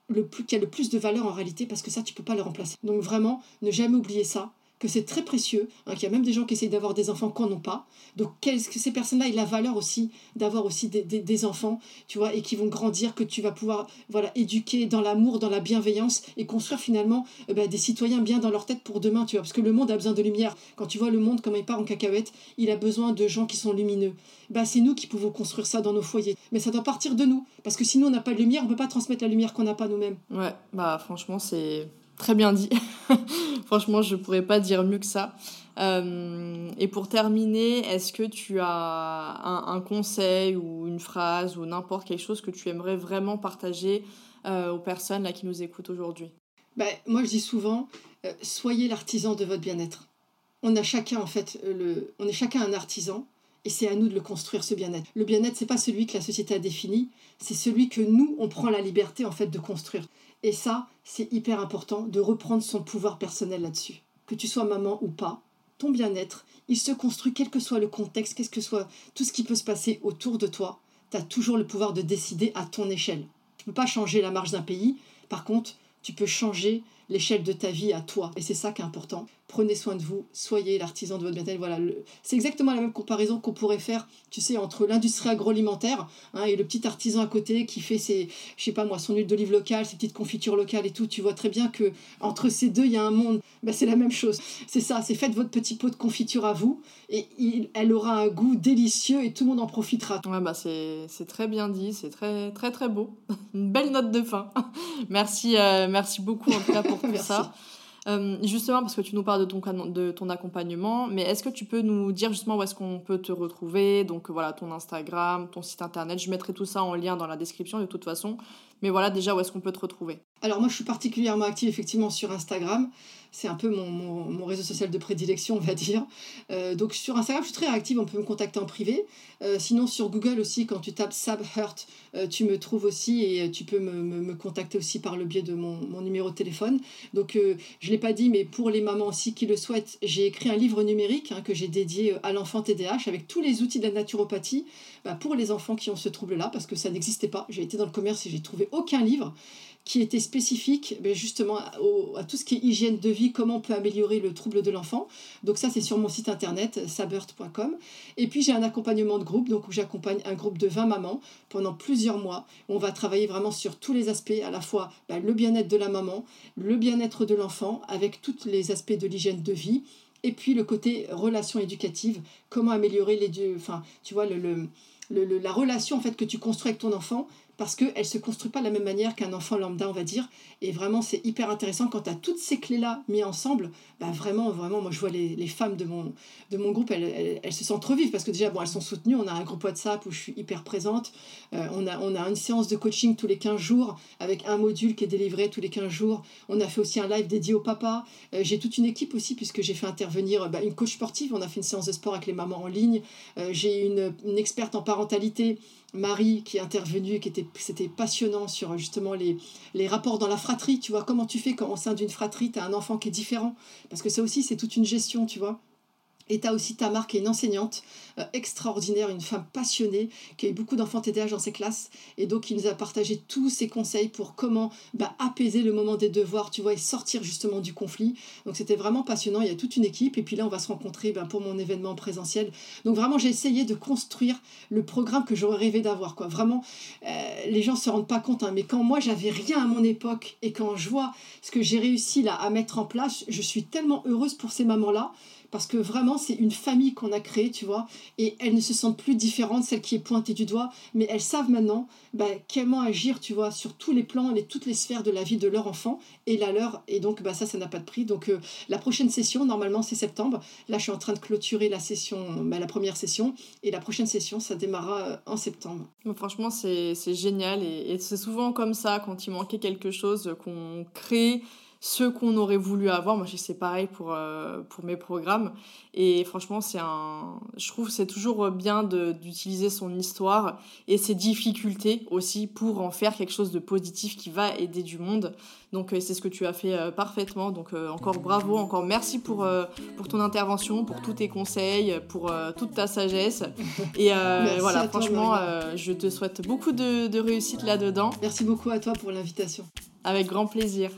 le plus, qui a le plus de valeur en réalité parce que ça, tu peux pas le remplacer. Donc vraiment, ne jamais oublier ça que c'est très précieux, hein, qu'il y a même des gens qui essayent d'avoir des enfants qu'on n'ont pas. Donc, qu'est-ce que ces personnes-là aient la valeur aussi d'avoir aussi des, des, enfants, tu vois, et qui vont grandir, que tu vas pouvoir voilà, éduquer dans l'amour, dans la bienveillance, et construire finalement euh, bah, des citoyens bien dans leur tête pour demain, tu vois, parce que le monde a besoin de lumière. Quand tu vois le monde comme il part en cacahuète, il a besoin de gens qui sont lumineux. Bah, c'est nous qui pouvons construire ça dans nos foyers. Mais ça doit partir de nous, parce que sinon on n'a pas de lumière, on ne peut pas transmettre la lumière qu'on n'a pas nous-mêmes.
Ouais, bah franchement, c'est Très bien dit. Franchement, je pourrais pas dire mieux que ça. Euh, et pour terminer, est-ce que tu as un, conseil ou une phrase ou n'importe quelque chose que tu aimerais vraiment partager euh, aux personnes là, qui nous écoutent aujourd'hui?
Bah, Moi, je dis souvent, euh, soyez l'artisan de votre bien-être. on a chacun en fait, le, on est chacun un artisan et c'est à nous de le construire ce bien-être. Le bien-être, c'est pas celui que la société a défini, c'est celui que nous, on prend la liberté en fait de construire. Et ça, c'est hyper important de reprendre son pouvoir personnel là-dessus. Que tu sois maman ou pas, ton bien-être, il se construit quel que soit le contexte, quest que soit tout ce qui peut se passer autour de toi. Tu as toujours le pouvoir de décider à ton échelle. Tu ne peux pas changer la marge d'un pays. Par contre, tu peux changer l'échelle de ta vie à toi. Et c'est ça qui est important. Prenez soin de vous, soyez l'artisan de votre bien-être. Voilà, c'est exactement la même comparaison qu'on pourrait faire, tu sais, entre l'industrie agroalimentaire hein, et le petit artisan à côté qui fait ses, je sais pas moi, son huile d'olive locale, ses petites confitures locales et tout. Tu vois très bien que entre ces deux, il y a un monde. Ben, c'est la même chose. C'est ça, c'est faites votre petit pot de confiture à vous et il, elle aura un goût délicieux et tout le monde en profitera.
Ouais, bah c'est, très bien dit, c'est très très très beau. Une belle note de fin. merci, euh, merci beaucoup en tout cas pour tout ça. Euh, justement, parce que tu nous parles de ton, de ton accompagnement, mais est-ce que tu peux nous dire justement où est-ce qu'on peut te retrouver? Donc voilà, ton Instagram, ton site internet, je mettrai tout ça en lien dans la description de toute façon. Mais voilà déjà où est-ce qu'on peut te retrouver?
Alors moi je suis particulièrement active effectivement sur Instagram c'est un peu mon, réseau social de prédilection, on va dire. Euh, donc sur Instagram, je suis très active, on peut me contacter en privé. Euh, sinon, sur Google aussi, quand tu tapes Sab Hurt, euh, tu me trouves aussi et tu peux me, contacter aussi par le biais de mon, mon numéro de téléphone. Donc, je ne l'ai pas dit, mais pour les mamans aussi qui le souhaitent, j'ai écrit un livre numérique hein, que j'ai dédié à l'enfant TDAH avec tous les outils de la naturopathie bah, pour les enfants qui ont ce trouble-là, parce que ça n'existait pas. J'ai été dans le commerce et j'ai trouvé aucun livre qui était spécifique ben, justement à tout ce qui est hygiène de vie, comment on peut améliorer le trouble de l'enfant. Donc ça, c'est sur mon site internet, sabert.com. Et puis j'ai un accompagnement de groupe, donc où j'accompagne un groupe de 20 mamans pendant plusieurs mois. On va travailler vraiment sur tous les aspects, à la fois ben, le bien-être de la maman, le bien-être de l'enfant, avec tous les aspects de l'hygiène de vie. Et puis le côté relation éducative, comment améliorer les enfin, tu vois, la relation en que tu construis avec ton enfant parce qu'elle ne se construit pas de la même manière qu'un enfant lambda, on va dire. Et vraiment, c'est hyper intéressant quand tu as toutes ces clés-là mises ensemble. Bah vraiment, vraiment, moi je vois les, les femmes de mon, de mon groupe, elles, elles, se sentent revivre parce que déjà, bon, elles sont soutenues. On a un groupe WhatsApp où je suis hyper présente. Euh, on, a, on a une séance de coaching tous les 15 jours avec un module qui est délivré tous les 15 jours. On a fait aussi un live dédié au papa. Euh, j'ai toute une équipe aussi puisque j'ai fait intervenir bah, une coach sportive. On a fait une séance de sport avec les mamans en ligne. Euh, j'ai une, une experte en parentalité Marie qui est intervenue, qui était, c'était passionnant sur justement les, les rapports dans la fratrie, tu vois, comment tu fais quand au sein d'une fratrie, tu as un enfant qui est différent, parce que ça aussi c'est toute une gestion, tu vois. Et tu as aussi Tamar qui est une enseignante euh, extraordinaire, une femme passionnée, qui a eu beaucoup d'enfants TDAH dans ses classes. Et donc, il nous a partagé tous ses conseils pour comment bah, apaiser le moment des devoirs, tu vois, et sortir justement du conflit. Donc, c'était vraiment passionnant. Il y a toute une équipe. Et puis là, on va se rencontrer bah, pour mon événement présentiel. Donc, vraiment, j'ai essayé de construire le programme que j'aurais rêvé d'avoir. Quoi. Vraiment, euh, les gens ne se rendent pas compte. Hein, mais quand moi, j'avais rien à mon époque et quand je vois ce que j'ai réussi là à mettre en place, je suis tellement heureuse pour ces mamans-là parce que vraiment c'est une famille qu'on a créée, tu vois, et elles ne se sentent plus différentes, celle qui est pointée du doigt, mais elles savent maintenant bah, comment agir, tu vois, sur tous les plans, et toutes les sphères de la vie de leur enfant et la leur, et donc bah, ça, ça n'a pas de prix. Donc euh, la prochaine session, normalement c'est septembre, là je suis en train de clôturer la session, bah, la première session, et la prochaine session, ça démarrera euh, en septembre.
franchement, c'est génial, et, et c'est souvent comme ça, quand il manquait quelque chose, qu'on crée ce qu'on aurait voulu avoir. Moi, c'est pareil pour, euh, pour mes programmes. Et franchement, c'est un, je trouve c'est toujours bien d'utiliser son histoire et ses difficultés aussi pour en faire quelque chose de positif qui va aider du monde. Donc, euh, c'est ce que tu as fait euh, parfaitement. Donc, encore bravo, encore merci pour, pour ton intervention, pour tous tes conseils, pour toute ta sagesse. Et voilà, franchement, je te souhaite beaucoup de, de réussite là-dedans.
Merci beaucoup à toi pour l'invitation.
Avec grand plaisir.